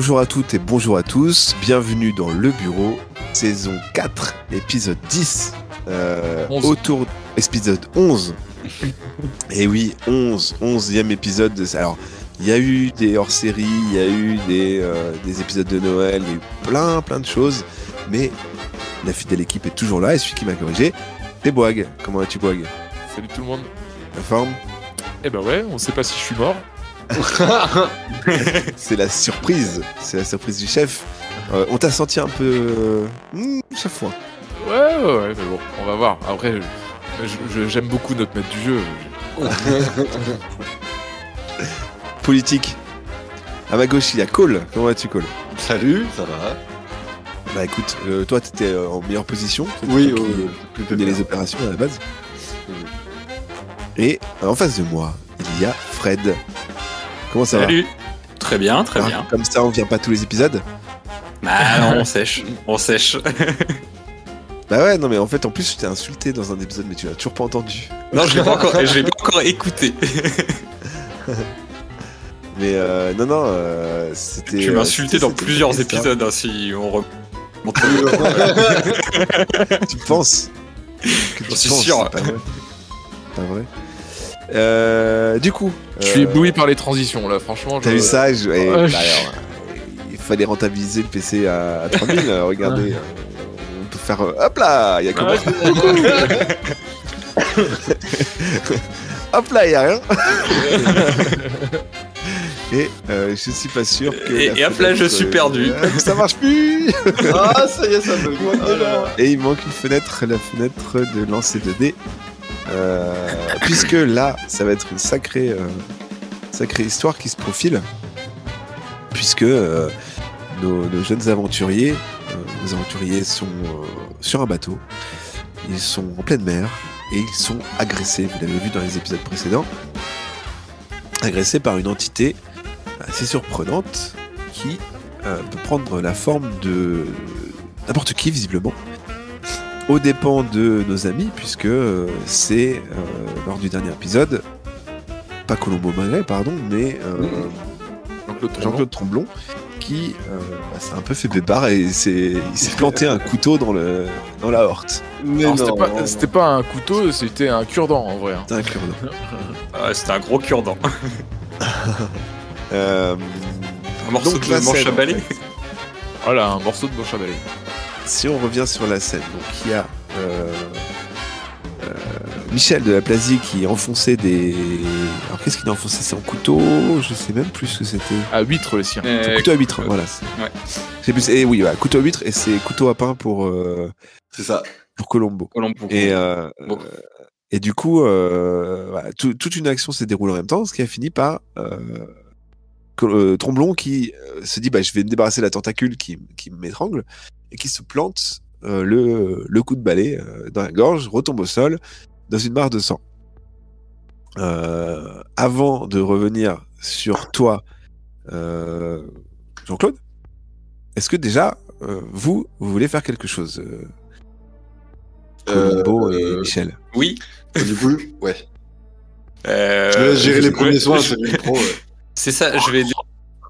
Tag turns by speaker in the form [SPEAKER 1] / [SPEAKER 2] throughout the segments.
[SPEAKER 1] Bonjour à toutes et bonjour à tous, bienvenue dans Le Bureau, saison 4, épisode 10, euh,
[SPEAKER 2] 11.
[SPEAKER 1] autour épisode 11. et oui, 11, 11e épisode. De... Alors, il y a eu des hors-séries, il y a eu des, euh, des épisodes de Noël, il y a eu plein plein de choses, mais la fidèle équipe est toujours là et celui qui m'a corrigé, c'est Boag. Comment vas-tu Boag
[SPEAKER 2] Salut tout le monde.
[SPEAKER 1] La forme?
[SPEAKER 2] Eh ben ouais, on sait pas si je suis mort.
[SPEAKER 1] C'est la surprise, c'est la surprise du chef. Euh, on t'a senti un peu... euh, hmm, chaque fois.
[SPEAKER 2] Ouais, ouais, ouais, mais bon, on va voir. Après, j'aime beaucoup notre maître du jeu.
[SPEAKER 1] politique. À ma gauche, il y a Cole. Comment vas-tu, Cole?
[SPEAKER 3] Salut, ça va?
[SPEAKER 1] Bah écoute, euh, toi, t'étais euh, en meilleure position.
[SPEAKER 3] Oui,
[SPEAKER 1] qui
[SPEAKER 3] oui,
[SPEAKER 1] menais les opérations à la base. Et euh, en face de moi, il y a Fred. Comment ça
[SPEAKER 4] Salut. Très bien, très
[SPEAKER 1] va
[SPEAKER 4] bien.
[SPEAKER 1] Ah, Comme ça, on vient pas tous les épisodes
[SPEAKER 4] Bah non, on sèche, on sèche.
[SPEAKER 1] Bah ouais, non mais en fait, en plus, je t'ai insulté dans un épisode, mais tu l'as toujours pas entendu.
[SPEAKER 4] Non, je l'ai pas encore, je l'ai pas encore écouté.
[SPEAKER 1] Mais euh, non, non, euh, c'était...
[SPEAKER 4] Tu m'as insulté dans plusieurs épisodes hein, si on remonte.
[SPEAKER 1] Tu penses que tu
[SPEAKER 4] suis
[SPEAKER 1] penses,
[SPEAKER 4] sûr.
[SPEAKER 1] c'est Pas vrai. Pas vrai. Euh, du coup...
[SPEAKER 2] Je suis
[SPEAKER 1] euh,
[SPEAKER 2] ébloui par les transitions là, franchement.
[SPEAKER 1] T'as vu ça je- et,
[SPEAKER 2] Ouais,
[SPEAKER 1] bah, alors, Il fallait rentabiliser le PC à, à 3000. euh, regardez, euh, on peut faire. euh, hop là Il y a comment Hop là, il y a rien Et euh, je suis pas sûr que.
[SPEAKER 4] Et- hop là, je suis perdu.
[SPEAKER 1] euh, ça marche plus
[SPEAKER 3] Ah, ça y est, ça me
[SPEAKER 1] Et il manque une fenêtre, la fenêtre de lancer de dés. Euh, puisque là, ça va être une sacrée, euh, histoire qui se profile. Puisque euh, nos, jeunes aventuriers, euh, sont euh, sur un bateau. Ils sont en pleine mer et ils sont agressés. Vous l'avez vu dans les épisodes précédents. Agressés par une entité assez surprenante qui euh, peut prendre la forme de n'importe qui visiblement aux dépens de nos amis puisque euh, c'est euh, lors du dernier épisode pas Colombo Magret pardon mais euh,
[SPEAKER 2] Jean-Claude
[SPEAKER 1] Tremblon qui euh, bah, s'est un peu fait bébard et s'est- il s'est planté un couteau dans, le, dans la horte.
[SPEAKER 2] C'était pas, c'était pas un couteau, c'était un cure-dent en vrai. hein.
[SPEAKER 1] C'est un cure-dent.
[SPEAKER 4] Ah, C'était un gros cure-dent.
[SPEAKER 1] Euh,
[SPEAKER 4] Un morceau
[SPEAKER 1] Donc,
[SPEAKER 4] de manche à balai.
[SPEAKER 2] Voilà, un morceau de manche à balai.
[SPEAKER 1] Si on revient sur la scène, donc il y a euh, euh, Michel de la Plasie qui enfonçait des. Alors qu'est-ce qu'il a enfoncé? C'est en couteau? Je sais même plus ce que c'était.
[SPEAKER 2] À huître le sien.
[SPEAKER 1] C'est
[SPEAKER 4] Euh,
[SPEAKER 1] couteau à huître,
[SPEAKER 4] euh,
[SPEAKER 1] voilà.
[SPEAKER 4] ouais.
[SPEAKER 1] C'est plus. Et oui, voilà, couteau à huître et c'est couteau à pain pour, euh,
[SPEAKER 3] C'est ça.
[SPEAKER 1] pour Colombo.
[SPEAKER 4] Colombo.
[SPEAKER 1] Et,
[SPEAKER 4] Bon.
[SPEAKER 1] et du coup, euh, voilà, tout- toute une action s'est déroulée en même temps, ce qui a fini par Tromblon qui se dit bah, je vais me débarrasser de la tentacule qui, qui m'étrangle et qui se plante euh, le, le coup de balai euh, dans la gorge, retombe au sol dans une mare de sang. Euh, avant de revenir sur toi, euh, Jean-Claude, est-ce que déjà, euh, vous, vous voulez faire quelque chose euh, Colombo et Michel?
[SPEAKER 4] Oui.
[SPEAKER 3] Du coup, ouais.
[SPEAKER 4] Euh,
[SPEAKER 3] Je laisse gérer les premiers soins,
[SPEAKER 4] je-
[SPEAKER 3] c'est le pro. ouais.
[SPEAKER 4] C'est ça, je vais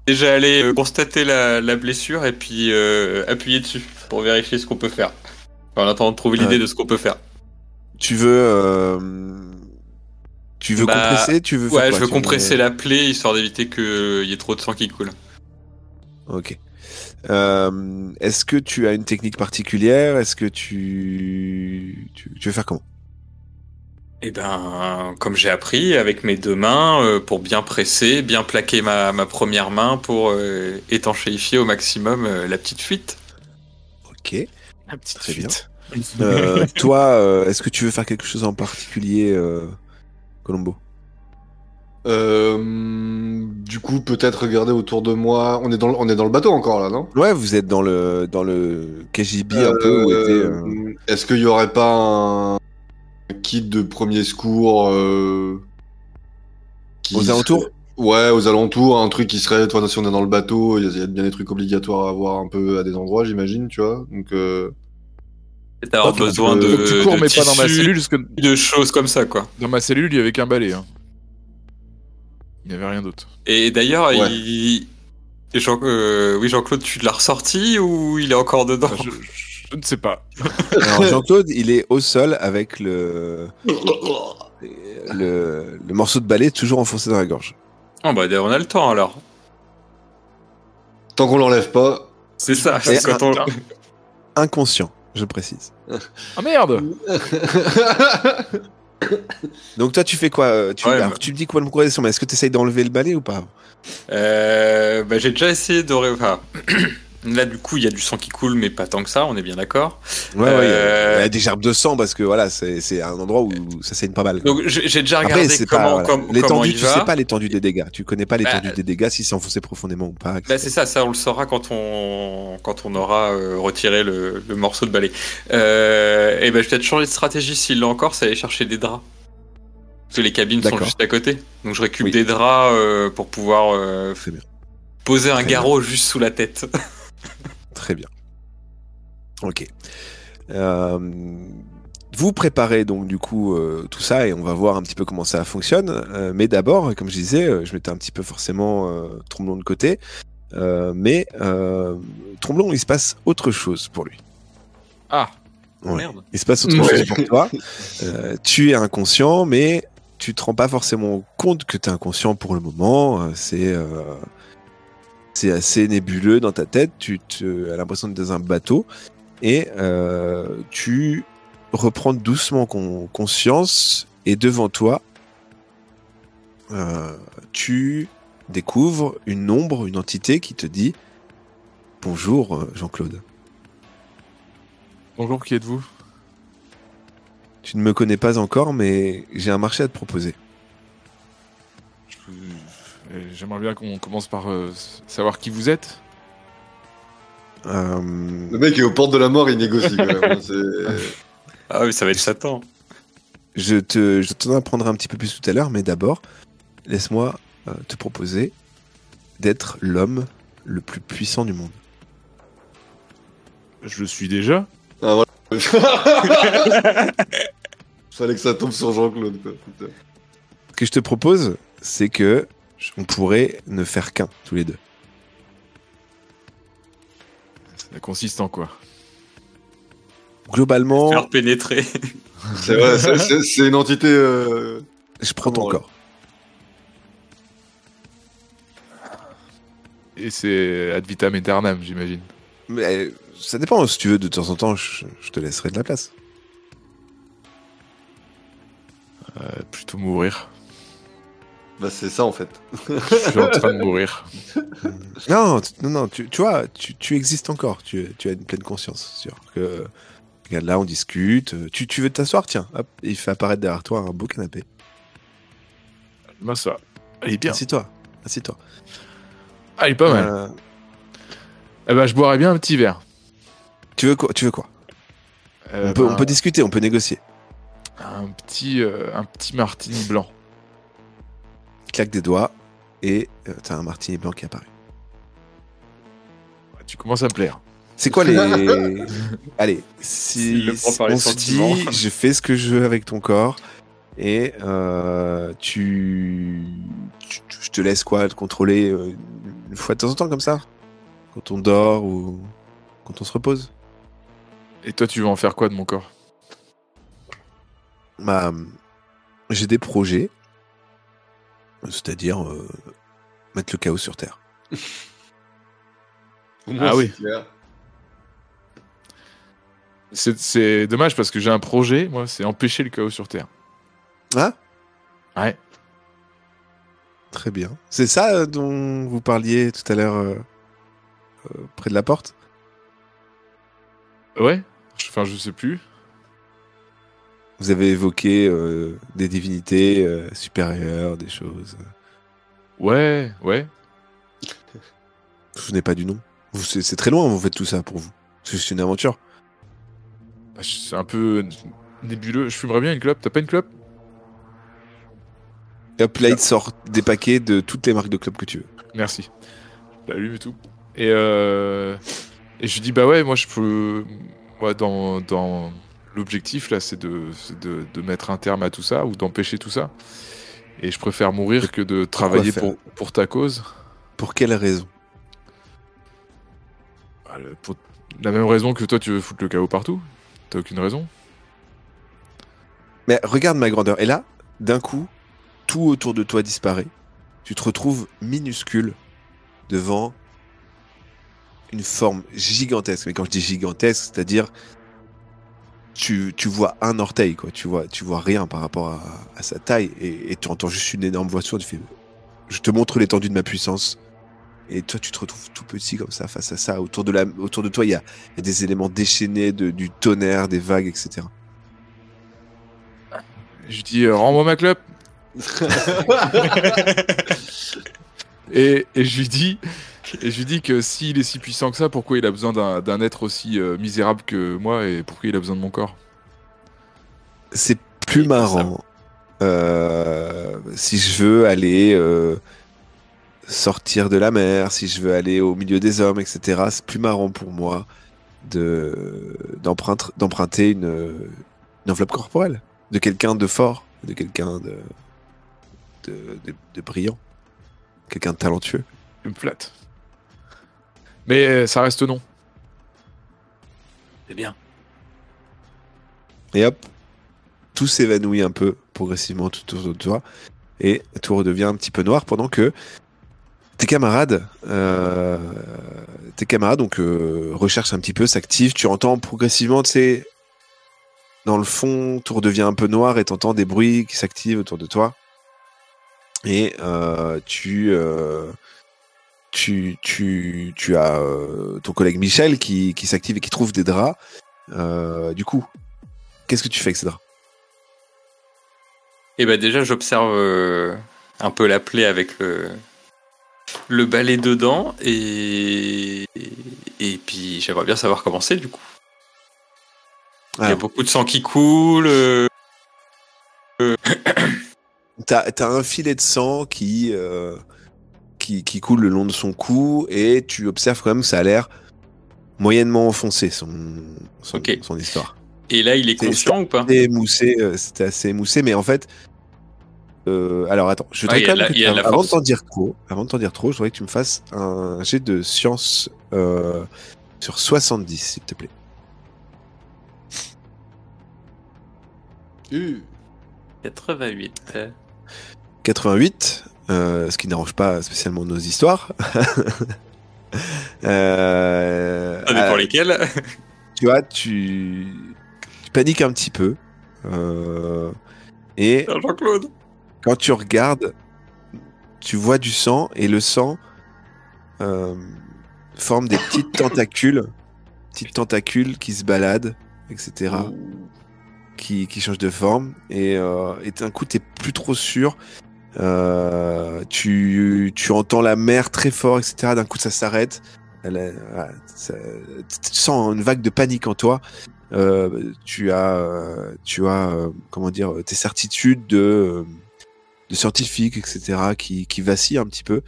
[SPEAKER 4] déjà aller euh, constater la, la blessure et puis euh, appuyer dessus pour vérifier ce qu'on peut faire. Enfin, en attendant de trouver l'idée
[SPEAKER 1] Ouais.
[SPEAKER 4] de ce qu'on peut faire.
[SPEAKER 1] Tu veux. euh, tu veux
[SPEAKER 4] Bah,
[SPEAKER 1] compresser Tu veux faire
[SPEAKER 4] Ouais,
[SPEAKER 1] quoi
[SPEAKER 4] je veux compresser la plaie histoire d'éviter qu'il y ait trop de sang qui coule.
[SPEAKER 1] Ok. Euh, Est-ce que tu as une technique particulière? Est-ce que tu... tu. Tu veux faire comment?
[SPEAKER 4] Et ben, comme j'ai appris, avec mes deux mains, euh, pour bien presser, bien plaquer ma, ma première main pour euh, étanchéifier au maximum euh, la petite fuite.
[SPEAKER 1] Ok.
[SPEAKER 2] La petite
[SPEAKER 1] Très bien.
[SPEAKER 2] fuite.
[SPEAKER 1] Euh, toi, euh, est-ce que tu veux faire quelque chose en particulier, euh, Colombo?
[SPEAKER 3] Euh, du coup, peut-être regarder autour de moi. On est dans, le- on est dans le bateau encore là, non?
[SPEAKER 1] Ouais, vous êtes dans le dans le KGB un peu où était. euh,
[SPEAKER 3] Euh, Est-ce qu'il y aurait pas un kit de premier secours euh,
[SPEAKER 1] Aux
[SPEAKER 3] serait-
[SPEAKER 1] alentours
[SPEAKER 3] Ouais, aux alentours, un truc qui serait, toi, si on est dans le bateau, il y, a- il y a bien des trucs obligatoires à avoir un peu à des endroits, j'imagine, tu vois. Donc, euh,
[SPEAKER 1] Ok,
[SPEAKER 4] besoin de,
[SPEAKER 2] tu cours,
[SPEAKER 4] de
[SPEAKER 2] mais pas dans ma
[SPEAKER 4] tissus,
[SPEAKER 2] cellule, parce que
[SPEAKER 4] de choses comme ça, quoi.
[SPEAKER 2] dans ma cellule, il y avait qu'un balai. hein. Il n'y avait rien d'autre.
[SPEAKER 4] Et d'ailleurs,
[SPEAKER 3] Ouais.
[SPEAKER 4] il... Jean, euh, oui, Jean-Claude, tu l'as ressorti ou il est encore dedans
[SPEAKER 2] Je, je ne sais pas.
[SPEAKER 1] Alors Jean-Claude, il est au sol avec le, le, le morceau de balai toujours enfoncé dans la gorge.
[SPEAKER 4] Oh bah on a le temps alors.
[SPEAKER 3] Tant qu'on l'enlève pas.
[SPEAKER 4] C'est ça. C'est quand on-
[SPEAKER 1] Inconscient, je précise.
[SPEAKER 2] Ah merde
[SPEAKER 1] Donc toi, tu fais quoi euh, tu,
[SPEAKER 4] Ouais,
[SPEAKER 1] alors,
[SPEAKER 4] bah-
[SPEAKER 1] tu me dis quoi de progression, mais est-ce que tu essayes d'enlever le balai ou pas?
[SPEAKER 4] Euh, bah, j'ai déjà essayé de. ré- Enfin, là du coup il y a du sang qui coule, mais pas tant que ça. On est bien d'accord.
[SPEAKER 1] Ouais, ouais, il y a-
[SPEAKER 4] Euh,
[SPEAKER 1] des gerbes de sang parce que voilà, c'est un endroit où ça saigne pas mal.
[SPEAKER 4] Donc j'ai déjà regardé comment,
[SPEAKER 1] pas l'étendue. Tu
[SPEAKER 4] va.
[SPEAKER 1] sais pas l'étendue des dégâts. Tu connais pas l'étendue
[SPEAKER 4] Bah,
[SPEAKER 1] des dégâts si c'est enfoncé profondément ou pas.
[SPEAKER 4] Bah, c'est ça, ça on le saura quand on quand on aura euh, retiré le, le morceau de balai. Euh, et ben je vais peut-être changer de stratégie s'il l'a encore, c'est aller chercher des draps. Parce que les cabines sont juste à côté. Donc je récupère
[SPEAKER 1] Oui.
[SPEAKER 4] des draps euh, pour pouvoir poser un garrot juste sous la tête.
[SPEAKER 1] Très bien. Ok. Euh, vous préparez donc du coup euh, tout ça et on va voir un petit peu comment ça fonctionne. Euh, mais d'abord, comme je disais, euh, je mettais un petit peu forcément euh, Tromblon de côté. Euh, mais euh, Tromblon, il se passe autre chose pour lui.
[SPEAKER 2] Ah
[SPEAKER 1] Ouais.
[SPEAKER 4] Merde.
[SPEAKER 1] Il se passe autre
[SPEAKER 3] Ouais.
[SPEAKER 1] chose pour toi. Euh, tu es inconscient, mais tu te rends pas forcément compte que tu es inconscient pour le moment. C'est euh, c'est assez nébuleux dans ta tête. Tu te, as l'impression d'être dans un bateau et euh, tu reprends doucement con- conscience et devant toi, euh, tu découvres une ombre, une entité qui te dit Bonjour euh, Jean-Claude.
[SPEAKER 2] Bonjour, qui êtes-vous?
[SPEAKER 1] Tu ne me connais pas encore, mais j'ai un marché à te proposer.
[SPEAKER 2] J'aimerais bien qu'on commence par euh, savoir qui vous êtes.
[SPEAKER 1] Euh,
[SPEAKER 3] Le mec est aux portes de la mort, il négocie quand même. hein, c'est-
[SPEAKER 4] Ah oui, ça va être Satan.
[SPEAKER 1] je te, je t'en apprendrai un petit peu plus tout à l'heure, mais d'abord, laisse-moi euh, te proposer d'être l'homme le plus puissant du monde.
[SPEAKER 2] Je le suis déjà.
[SPEAKER 3] Ah, voilà. Fallait que ça tombe sur Jean-Claude. quoi, putain.
[SPEAKER 1] Ce que je te propose, c'est que on pourrait ne faire qu'un tous les deux.
[SPEAKER 2] Ça consiste en quoi?
[SPEAKER 1] Globalement,
[SPEAKER 4] Faire pénétrer.
[SPEAKER 3] C'est vrai, c'est- c'est c'est une entité. euh,
[SPEAKER 1] je prends ton corps.
[SPEAKER 2] Et c'est ad vitam aeternam, j'imagine.
[SPEAKER 1] Mais ça dépend. Si tu veux, de temps en temps, je, je te laisserai de la place.
[SPEAKER 2] Euh, plutôt mourir.
[SPEAKER 3] Bah, c'est ça en fait.
[SPEAKER 2] Je suis en train de mourir.
[SPEAKER 1] Non, tu- non, non. Tu, tu vois, tu, tu existes encore. Tu, tu as une pleine conscience. Sûr que regarde là, on discute. Tu, tu veux t'asseoir Tiens, hop, il fait apparaître derrière toi un beau canapé.
[SPEAKER 2] Ben ça. Elle est bien.
[SPEAKER 1] Assieds-toi. Assieds-toi.
[SPEAKER 2] Ah, il est pas mal.
[SPEAKER 1] Euh,
[SPEAKER 2] Eh ben, je boirais bien un petit verre.
[SPEAKER 1] tu veux quoi Tu veux quoi?
[SPEAKER 2] Euh,
[SPEAKER 1] on, peut,
[SPEAKER 2] ben,
[SPEAKER 1] on peut discuter, on peut négocier.
[SPEAKER 2] un petit, euh, un petit martini blanc.
[SPEAKER 1] Claque des doigts et euh, t'as un martini blanc qui apparaît.
[SPEAKER 2] Tu commences à me plaire.
[SPEAKER 1] C'est quoi les. Allez, si
[SPEAKER 4] le
[SPEAKER 1] on se dit, je fais ce que je veux avec ton corps et euh, tu... tu- Je te laisse quoi te contrôler euh, une fois de temps en temps comme ça? Quand on dort ou quand on se repose
[SPEAKER 2] Et toi, tu veux en faire quoi de mon corps?
[SPEAKER 1] Bah, j'ai des projets, c'est-à-dire euh, mettre le chaos sur Terre.
[SPEAKER 2] Ah oui.
[SPEAKER 3] c'est clair.
[SPEAKER 2] C'est- C'est dommage parce que j'ai un projet, moi, c'est empêcher le chaos sur Terre.
[SPEAKER 1] Ah
[SPEAKER 2] Ouais.
[SPEAKER 1] Très bien. C'est ça euh, dont vous parliez tout à l'heure euh, euh, près de la porte?
[SPEAKER 2] Ouais Enfin, je sais plus.
[SPEAKER 1] Vous avez évoqué euh, des divinités euh, supérieures, des choses.
[SPEAKER 2] Ouais, ouais.
[SPEAKER 1] Vous vous souvenez pas du nom C'est très loin, vous faites tout ça pour vous. C'est juste une aventure.
[SPEAKER 2] Bah, C'est un peu nébuleux. Je fumerais bien une clope. T'as pas une clope?
[SPEAKER 1] Et hop, là, il sort des paquets de toutes les marques de club que tu veux.
[SPEAKER 2] Merci. L'allume et tout. Et, euh... et je lui dis, bah ouais, moi je peux. Moi, dans, dans l'objectif là, c'est de, c'est de, de mettre un terme à tout ça ou d'empêcher tout ça. Et je préfère mourir que de travailler pour, pour ta cause.
[SPEAKER 1] Pour quelle raison?
[SPEAKER 2] Le- pour la même raison que toi, tu veux foutre le chaos partout. T'as aucune raison.
[SPEAKER 1] Mais regarde ma grandeur. Et là, d'un coup, tout autour de toi disparaît. Tu te retrouves minuscule devant une forme gigantesque. Mais quand je dis gigantesque, c'est-à-dire tu, tu vois un orteil, quoi. Tu vois, tu vois rien par rapport à, à sa taille. Et, et tu entends juste une énorme voix sourde. Tu fais Je te montre l'étendue de ma puissance. Et toi, tu te retrouves tout petit comme ça face à ça. Autour de, la, autour de toi, il y a, il y a des éléments déchaînés, de, du tonnerre, des vagues, etc.
[SPEAKER 2] Je dis, euh, rends-moi ma clope. Et, et je lui dis, et je lui dis que s'il est si puissant que ça, pourquoi il a besoin d'un d'un être aussi euh, misérable que moi et pourquoi il a besoin de mon corps?
[SPEAKER 1] C'est plus marrant euh, si je veux aller euh, sortir de la mer, si je veux aller au milieu des hommes, etc. C'est plus marrant pour moi de d'emprunter une, une enveloppe corporelle de quelqu'un de fort, de quelqu'un de de, de- de brillant, quelqu'un de talentueux.
[SPEAKER 2] Me flatte. Mais euh, ça reste non.
[SPEAKER 4] C'est bien.
[SPEAKER 1] Et hop, tout s'évanouit un peu progressivement tout autour de toi. Et tout redevient un petit peu noir pendant que tes camarades, euh, tes camarades donc euh, recherchent un petit peu, s'activent. Tu entends progressivement, tu sais, dans le fond, tout redevient un peu noir et t'entends des bruits qui s'activent autour de toi. Et euh, tu, euh, tu, tu, tu as euh, ton collègue Michel qui, qui s'active et qui trouve des draps. Euh, du coup, qu'est-ce que tu fais avec ces draps?
[SPEAKER 4] Et bah déjà, j'observe euh, un peu la plaie avec le, le balai dedans et, et puis j'aimerais bien savoir comment c'est du coup. Il y a beaucoup de sang qui coule.
[SPEAKER 1] T'as as un filet de sang qui, qui, qui coule le long de son cou et tu observes quand même que ça a l'air moyennement enfoncé son, son, histoire.
[SPEAKER 4] Et là, il est conscient ou pas?
[SPEAKER 1] C'était émoussé, euh, c'était assez émoussé, mais en fait. euh, alors attends, je
[SPEAKER 4] Ah,
[SPEAKER 1] voudrais
[SPEAKER 4] il y a
[SPEAKER 1] quand
[SPEAKER 4] la-
[SPEAKER 1] même que avant de t'en dire trop, avant de t'en dire trop, je voudrais que tu me fasses un jet de science euh, sur 70, s'il te plaît.
[SPEAKER 3] Uh.
[SPEAKER 4] 88. euh,
[SPEAKER 1] 88, euh, ce qui n'arrange pas spécialement nos histoires. euh,
[SPEAKER 4] Ça dépend
[SPEAKER 1] euh,
[SPEAKER 4] lesquels.
[SPEAKER 1] tu vois, tu, tu paniques un petit peu. euh, et
[SPEAKER 4] Jean-Claude.
[SPEAKER 1] quand tu regardes, tu vois du sang et le sang euh, forme des petites tentacules, petites tentacules qui se baladent, etc. qui, qui change de forme et, euh, et d'un coup t'es plus trop sûr Euh, tu, tu entends la mer très fort etc d'un coup ça s'arrête. Tu sens une vague de panique en toi. Euh, tu as euh, tu as euh, comment dire tes certitudes de de scientifiques etc qui, qui vacillent un petit peu.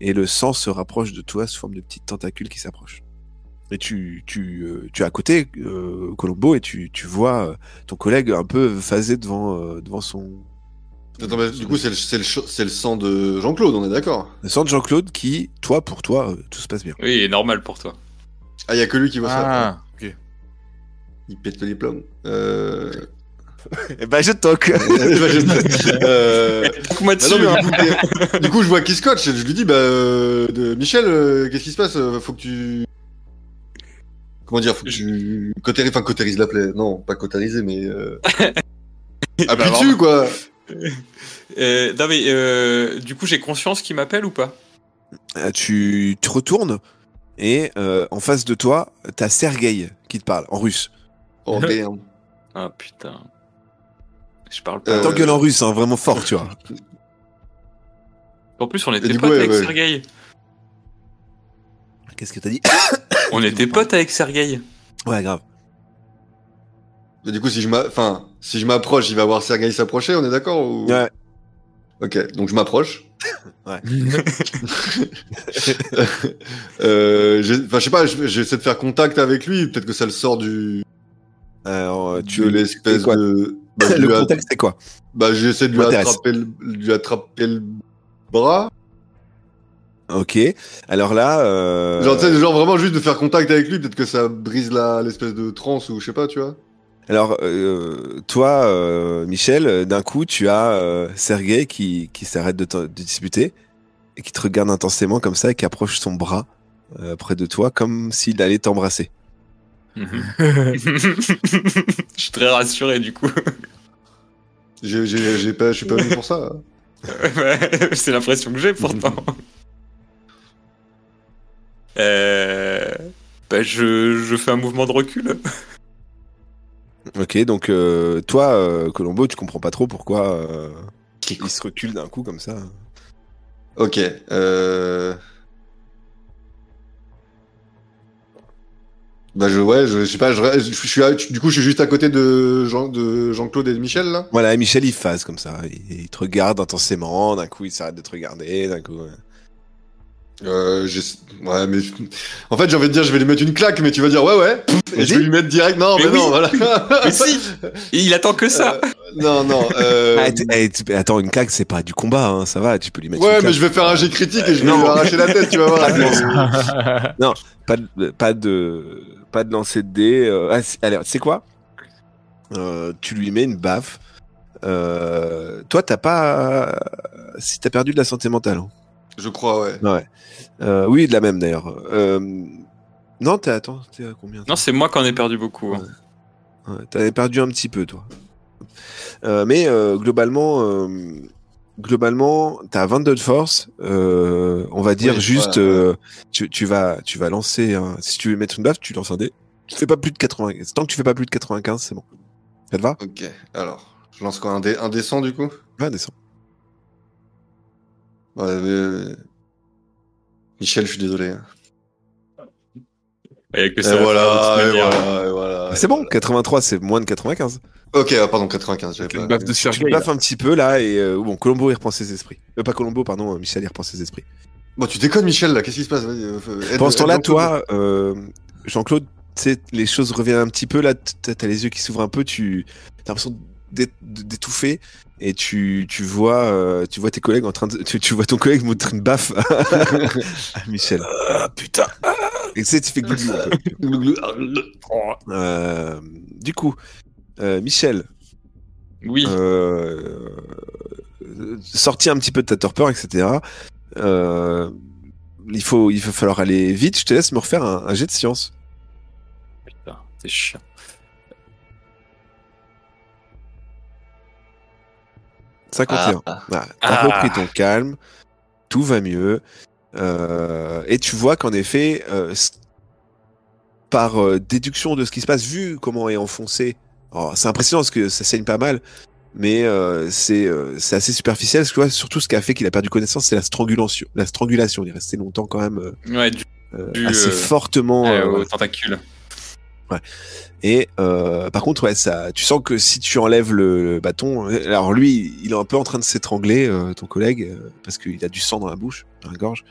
[SPEAKER 1] Et le sang se rapproche de toi sous forme de petites tentacules qui s'approchent. Et tu tu tu es à côté Colombo et tu tu vois ton collègue un peu phasé devant, devant son.
[SPEAKER 3] Attends, mais du coup, c'est le, c'est le, ch- c'est le sang de Jean-Claude, on est d'accord?
[SPEAKER 1] Le sang de Jean-Claude qui, toi, pour toi, euh, tout se passe bien.
[SPEAKER 4] Oui, normal pour toi.
[SPEAKER 3] Ah, il y a que lui qui voit ça.
[SPEAKER 2] Ah, ok.
[SPEAKER 3] Il pète le diplôme. Euh...
[SPEAKER 1] Eh ben, je toque
[SPEAKER 3] euh... Bah non, mais du, coup, du coup, je vois qu'il scotche. Je lui dis, bah, euh, de- Michel, euh, qu'est-ce qui se passe? Euh, Faut que tu. Comment dire? Faut que tu. Enfin, la plaie. Non, pas cautériser, mais. Euh... Appuie
[SPEAKER 4] Bah,
[SPEAKER 3] dessus, quoi
[SPEAKER 4] Euh, non mais euh, du coup j'ai conscience qu'il m'appelle ou pas?
[SPEAKER 1] Euh, tu te retournes et euh, en face de toi, t'as Sergei qui te parle en russe.
[SPEAKER 3] Oh merde.
[SPEAKER 4] Ah putain. Je parle pas.
[SPEAKER 3] Euh,
[SPEAKER 1] T'engueules en russe, hein, vraiment fort, tu vois.
[SPEAKER 4] En plus on était potes
[SPEAKER 3] ouais,
[SPEAKER 4] avec
[SPEAKER 3] ouais.
[SPEAKER 4] Sergei.
[SPEAKER 1] Qu'est-ce que t'as dit?
[SPEAKER 4] On était potes avec Sergei.
[SPEAKER 1] Ouais, grave.
[SPEAKER 3] Mais du coup, si je enfin, si je m'approche, il va voir Sergei s'approcher, on est d'accord ou...
[SPEAKER 1] Ouais.
[SPEAKER 3] Ok, donc je m'approche.
[SPEAKER 1] Ouais.
[SPEAKER 3] euh, je sais pas, je- j'essaie de faire contact avec lui. Peut-être que ça le sort du.
[SPEAKER 1] Alors, euh,
[SPEAKER 3] de
[SPEAKER 1] tu...
[SPEAKER 3] l'espèce
[SPEAKER 1] quoi?
[SPEAKER 3] de. Bah,
[SPEAKER 1] le contexte, c'est quoi?
[SPEAKER 3] bah, j'essaie de lui attraper, le... lui attraper le bras.
[SPEAKER 1] Ok. Alors là, euh...
[SPEAKER 3] Genre, genre vraiment juste de faire contact avec lui, peut-être que ça brise la l'espèce de transe ou je sais pas, tu vois.
[SPEAKER 1] Alors euh, toi, euh, Michel, d'un coup, tu as euh, Sergei qui, qui s'arrête de, te- de disputer et qui te regarde intensément comme ça et qui approche son bras euh, près de toi comme s'il allait t'embrasser.
[SPEAKER 4] Je suis très rassuré du coup.
[SPEAKER 3] J'ai, j'ai, j'ai pas, je suis pas venu pour ça.
[SPEAKER 4] Ouais, C'est l'impression que j'ai pourtant. Euh, bah, je, je fais un mouvement de recul.
[SPEAKER 1] Ok, donc euh, toi, euh, Colombo, tu comprends pas trop pourquoi euh, il se recule d'un coup comme ça.
[SPEAKER 3] Ok. Euh... Bah je ouais, je, je sais pas, je, je, je suis à- du coup je suis juste à côté de Jean de Jean-Claude et de Michel là?
[SPEAKER 1] Voilà, et Michel il phase comme ça, il, il te regarde intensément, d'un coup il s'arrête de te regarder, d'un coup. ouais.
[SPEAKER 3] Euh, ouais mais en fait j'ai envie de dire je vais lui mettre une claque mais tu vas dire ouais ouais et je vais lui mettre direct non
[SPEAKER 4] Mais
[SPEAKER 3] mais,
[SPEAKER 4] oui.
[SPEAKER 3] non voilà.
[SPEAKER 4] Mais si Il attend que ça
[SPEAKER 3] Euh, non non. Euh...
[SPEAKER 1] Ah, eh, attends, une claque c'est pas du combat, hein, ça va, tu peux lui mettre
[SPEAKER 3] Ouais
[SPEAKER 1] une
[SPEAKER 3] mais
[SPEAKER 1] claque.
[SPEAKER 3] je vais faire un jet critique et je vais
[SPEAKER 1] Non.
[SPEAKER 3] lui arracher la tête tu vas voir.
[SPEAKER 1] Pas de, pas de, pas de lancer de dés. euh, ah, allez, sais quoi? Euh, Tu lui mets une baffe. Euh, toi, t'as pas. Si t'as perdu de la santé mentale. hein.
[SPEAKER 3] Je crois ouais.
[SPEAKER 1] Ouais. Euh, oui, de la même d'ailleurs. Euh, non, t'es attends, t'es à combien
[SPEAKER 4] Non, c'est moi qui en ai perdu beaucoup. hein.
[SPEAKER 1] Ouais, T'avais perdu un petit peu, toi. Euh, mais euh, globalement, euh, globalement, t'as 22 de force. euh, on va dire
[SPEAKER 3] Oui,
[SPEAKER 1] juste, euh, tu, tu vas, tu vas lancer. un- si tu veux mettre une baffe, tu lances un dé. Tu fais pas plus de 95. Tant que tu fais pas plus de 95, c'est bon. Ça te va?
[SPEAKER 3] Ok alors je lance quoi? Un dé un descend du coup?
[SPEAKER 1] Ouais, descends.
[SPEAKER 3] Ouais, mais... euh, Michel je suis désolé. hein.
[SPEAKER 4] Que
[SPEAKER 3] Et
[SPEAKER 4] ça
[SPEAKER 3] voilà, et voilà, et voilà.
[SPEAKER 1] Ah, c'est bon, 83, c'est moins de 95.
[SPEAKER 3] Ok, ah, pardon, 95, j'avais
[SPEAKER 2] Une
[SPEAKER 3] pas.
[SPEAKER 2] baffe de
[SPEAKER 1] Tu
[SPEAKER 2] Sergei.
[SPEAKER 1] baffes un petit peu là et euh, bon, Colombo il reprend ses esprits. Euh, pas Colombo, pardon, euh, Michel il reprend ses esprits.
[SPEAKER 3] Bon, tu déconnes, Michel, là, qu'est-ce qui se passe? Euh,
[SPEAKER 1] Pendant ce temps-là, toi, euh, Jean-Claude, tu sais, les choses reviennent un petit peu. Là, t'as les yeux qui s'ouvrent un peu. Tu as l'impression d'étouffer et tu, tu vois, euh, tu vois tes collègues en train de, tu, tu vois ton collègue montrer une baffe à Michel.
[SPEAKER 2] Ah putain.
[SPEAKER 1] Et tu sais, tu fais glouglou.
[SPEAKER 3] Glou, glou.
[SPEAKER 1] Euh, du coup, euh, Michel,
[SPEAKER 4] Oui.
[SPEAKER 1] sorti un petit peu de ta torpeur, etc. Il faut, il va falloir aller vite. Je te laisse me refaire un, un jet de science.
[SPEAKER 4] Putain, c'est chiant.
[SPEAKER 1] 51.
[SPEAKER 3] Ah.
[SPEAKER 1] Ah, T'as
[SPEAKER 4] Ah.
[SPEAKER 1] repris ton calme, tout va mieux. Euh, et tu vois qu'en effet, euh, par euh, déduction de ce qui se passe, vu comment est enfoncé, c'est impressionnant parce que ça saigne pas mal, mais euh, c'est euh, c'est assez superficiel. Parce que surtout ce qui a fait qu'il a perdu connaissance, c'est la strangulation. La strangulation, il est resté longtemps quand même euh,
[SPEAKER 4] Ouais, du,
[SPEAKER 1] euh,
[SPEAKER 4] Du,
[SPEAKER 1] assez
[SPEAKER 4] euh,
[SPEAKER 1] fortement.
[SPEAKER 4] euh,
[SPEAKER 1] euh,
[SPEAKER 4] au
[SPEAKER 1] voilà. Et euh, par contre, ouais, ça, tu sens que si tu enlèves le, le bâton, euh, alors lui, il est un peu en train de s'étrangler, euh, ton collègue, euh, parce qu'il a du sang dans la bouche, dans la gorge.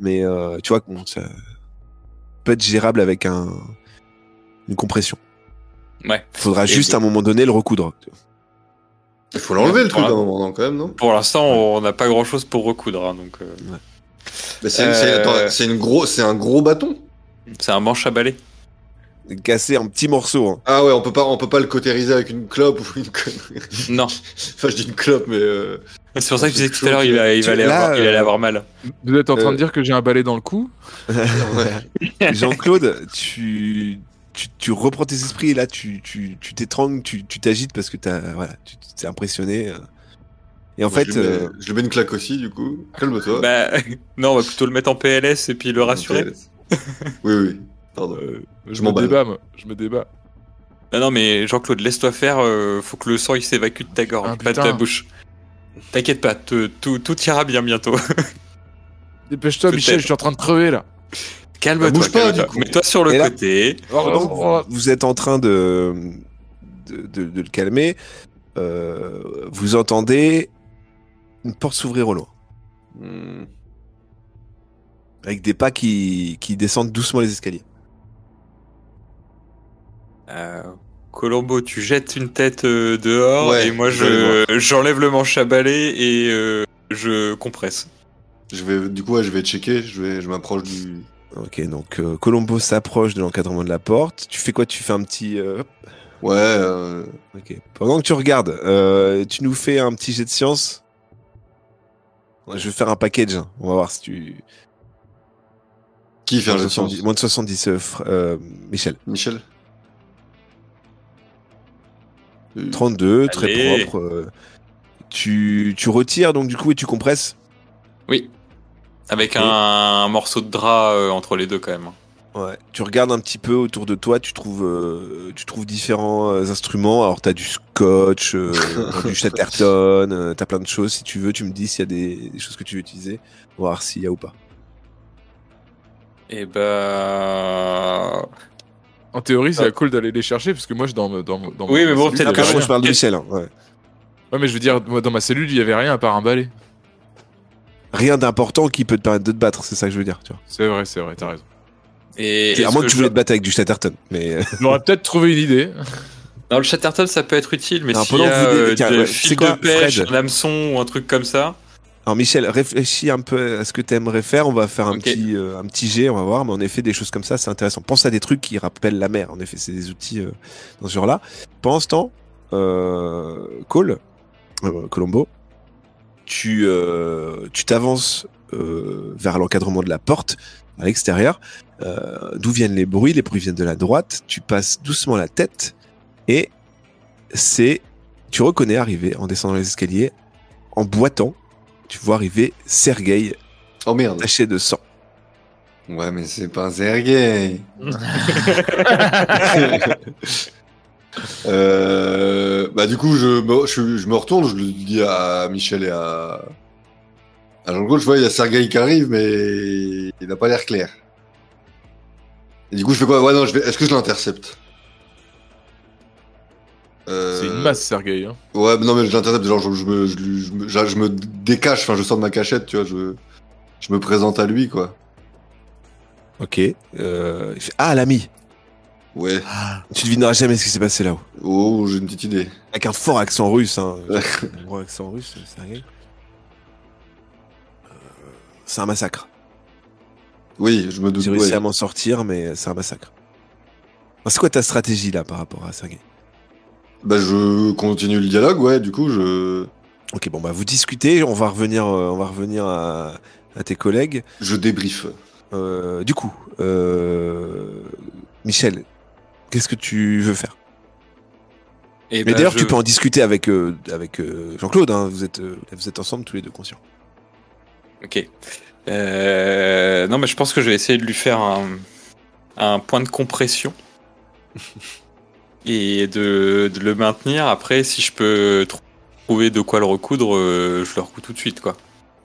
[SPEAKER 1] Mais euh, tu vois que bon, ça peut être gérable avec un, une compression.
[SPEAKER 4] Ouais.
[SPEAKER 1] Faudra
[SPEAKER 4] Et-
[SPEAKER 1] juste à un moment donné le recoudre.
[SPEAKER 3] Il faut l'enlever, le truc, à un moment, non, quand même, non?
[SPEAKER 4] Pour l'instant, on n'a pas grand chose pour recoudre. hein, donc, euh,
[SPEAKER 3] Mais c'est
[SPEAKER 4] Euh,
[SPEAKER 3] une gros, c'est un gros bâton?
[SPEAKER 4] C'est un manche à balai.
[SPEAKER 1] Casser en petits morceaux. hein.
[SPEAKER 3] Ah ouais, on peut pas, on peut pas le cautériser avec une clope ou une connerie.
[SPEAKER 4] Non.
[SPEAKER 3] enfin, je dis une clope, mais... Euh...
[SPEAKER 4] C'est pour ça que je disais que tout à l'heure, il, va- il, va aller
[SPEAKER 1] là,
[SPEAKER 4] avoir, il allait
[SPEAKER 1] euh,
[SPEAKER 4] avoir mal.
[SPEAKER 2] Vous êtes en train
[SPEAKER 3] Euh,
[SPEAKER 2] de dire que j'ai un balai dans le cou.
[SPEAKER 1] Jean-Claude, tu, tu, tu reprends tes esprits et là tu tu tu t'étrangles, tu tu t'agites parce que t'as voilà, tu t'es impressionné. euh. Et en
[SPEAKER 3] Bon,
[SPEAKER 1] fait,
[SPEAKER 3] je, lui mets,
[SPEAKER 1] euh,
[SPEAKER 3] je lui mets une claque aussi, du coup. Calme-toi.
[SPEAKER 4] Bah, non, on va plutôt le mettre en PLS et puis le rassurer.
[SPEAKER 3] Oui, oui. Pardon.
[SPEAKER 2] Euh, Je
[SPEAKER 3] Je
[SPEAKER 2] me
[SPEAKER 3] m'emballe.
[SPEAKER 2] débat, moi. Je me débat.
[SPEAKER 4] Ah non, mais Jean-Claude, laisse-toi faire. euh, faut que le sang il s'évacue de ta gorge,
[SPEAKER 2] Ah,
[SPEAKER 4] pas de ta bouche. T'inquiète pas, te- tout, tout ira bien bientôt.
[SPEAKER 2] Dépêche-toi. Michel, je suis en train de crever là.
[SPEAKER 4] Calme-toi,
[SPEAKER 3] bouge pas,
[SPEAKER 4] calme-toi.
[SPEAKER 3] du coup.
[SPEAKER 4] Mets-toi sur le
[SPEAKER 1] là-
[SPEAKER 4] côté.
[SPEAKER 1] que
[SPEAKER 2] Oh,
[SPEAKER 1] vous, vous êtes en train de de, de- de le calmer, euh, vous entendez une porte s'ouvrir au loin,
[SPEAKER 3] Hmm.
[SPEAKER 1] avec des pas qui qui descendent doucement les escaliers.
[SPEAKER 4] Euh, Colombo, tu jettes une tête euh, dehors
[SPEAKER 3] Ouais,
[SPEAKER 4] et moi
[SPEAKER 3] je
[SPEAKER 4] j'enlève le manche à balai et euh, je compresse.
[SPEAKER 3] Je vais, du coup, ouais, je vais checker, je, vais, je m'approche du.
[SPEAKER 1] Ok, donc euh, Colombo s'approche de l'encadrement de la porte. Tu fais quoi? Tu fais un petit. euh.
[SPEAKER 3] Ouais, euh,
[SPEAKER 1] Ok. Pendant que tu regardes, euh, tu nous fais un petit jet de science? Je vais faire un package. hein. On va voir si tu.
[SPEAKER 3] qui fait un
[SPEAKER 1] moins,
[SPEAKER 3] jeu
[SPEAKER 1] de
[SPEAKER 3] de science?
[SPEAKER 1] 70, moins de 70, euh, fr- euh, Michel.
[SPEAKER 3] Michel
[SPEAKER 1] 32, très
[SPEAKER 4] Allez.
[SPEAKER 1] propre. euh, tu, tu retires donc du coup et tu compresses?
[SPEAKER 4] Oui. Avec un, morceau de drap euh, entre les deux quand même.
[SPEAKER 1] Ouais. Tu regardes un petit peu autour de toi, tu trouves, euh, tu trouves différents euh, instruments. Alors t'as du scotch, euh, du Chatterton, euh, t'as plein de choses. Si tu veux, tu me dis s'il y a des, des choses que tu veux utiliser. On va voir s'il y a ou pas.
[SPEAKER 4] Et bah.
[SPEAKER 2] En théorie, c'est cool d'aller les chercher parce que moi, je dans, dans, dans
[SPEAKER 4] Oui, mais bon,
[SPEAKER 2] ma cellule,
[SPEAKER 4] peut-être
[SPEAKER 2] rien.
[SPEAKER 1] je parle de Michel. hein, ouais.
[SPEAKER 2] Ouais, mais je veux dire, moi, dans ma cellule, il y avait rien à part un balai.
[SPEAKER 1] Rien d'important qui peut te permettre de te battre, c'est ça que je veux dire. Tu vois.
[SPEAKER 2] C'est vrai, c'est vrai, t'as raison.
[SPEAKER 4] Et
[SPEAKER 1] à moins
[SPEAKER 4] que
[SPEAKER 1] que tu
[SPEAKER 4] je-
[SPEAKER 1] voulais te battre avec du Chatterton. Mais euh,
[SPEAKER 2] J'aurais peut-être trouvé une idée.
[SPEAKER 4] Dans le Chatterton, ça peut être utile, mais s'il y
[SPEAKER 1] que
[SPEAKER 4] a euh, de
[SPEAKER 1] ouais,
[SPEAKER 4] fil
[SPEAKER 1] c'est quoi,
[SPEAKER 4] de pêche,
[SPEAKER 1] Fred
[SPEAKER 4] un hameçon ou un truc comme ça.
[SPEAKER 1] Alors Michel, réfléchis un peu à ce que tu aimerais faire. On va faire un, petit, euh, un petit jet, on va voir. Mais en effet, des choses comme ça, c'est intéressant. Pense à des trucs qui rappellent la mer. En effet, c'est des outils euh, dans ce genre-là. Pendant ce temps, euh, Cole, Colombo, tu tu t'avances vers l'encadrement de la porte à l'extérieur. D'où viennent les bruits? Les bruits viennent de la droite. Tu passes doucement la tête et c'est tu reconnais arriver en descendant les escaliers en boitant, tu vois arriver Sergei
[SPEAKER 3] Oh merde.
[SPEAKER 1] taché de sang.
[SPEAKER 3] Ouais, mais c'est pas un Sergei. euh, bah, du coup, je me, je, je me retourne, je le dis à Michel et à, à Jean-Claude, je vois, il y a Sergei qui arrive, mais il n'a pas l'air clair. Et du coup, je fais quoi? Ouais, non, je vais, est-ce que je l'intercepte? Euh,
[SPEAKER 2] C'est une masse, Sergei. Hein.
[SPEAKER 3] Ouais, mais non, mais je l'intercepte, genre, je, je me, je, me, je me décache, enfin, je sors de ma cachette, tu vois, je, je me présente à lui, quoi.
[SPEAKER 1] Ok. Euh, ah l'ami.
[SPEAKER 3] Ouais.
[SPEAKER 1] Tu devineras jamais ce qui s'est passé là-haut.
[SPEAKER 3] Oh, j'ai une petite idée.
[SPEAKER 1] Avec un fort accent russe. Hein. un gros accent russe, Sergei. Euh, C'est un massacre.
[SPEAKER 3] Oui, je me doute.
[SPEAKER 1] J'ai réussi
[SPEAKER 3] ouais.
[SPEAKER 1] à m'en sortir, mais c'est un massacre. C'est quoi ta stratégie là par rapport à Sergei
[SPEAKER 3] Bah, je continue le dialogue, ouais, du coup, je,
[SPEAKER 1] Ok, bon bah vous discutez. On va revenir, euh, on va revenir à, à tes collègues.
[SPEAKER 3] je débrief.
[SPEAKER 1] Euh, du coup, euh, Michel, qu'est-ce que tu veux faire?
[SPEAKER 4] Et
[SPEAKER 1] Mais
[SPEAKER 4] bah,
[SPEAKER 1] d'ailleurs,
[SPEAKER 4] je-
[SPEAKER 1] tu peux en discuter avec, euh, avec euh, Jean-Claude. hein, vous, êtes, euh, vous êtes ensemble tous les deux conscients.
[SPEAKER 4] Ok. Euh, non, mais je pense que je vais essayer de lui faire un, un point de compression et de, de le maintenir. Après, si je peux tr- trouver de quoi le recoudre, euh, je le recoue tout de suite, quoi.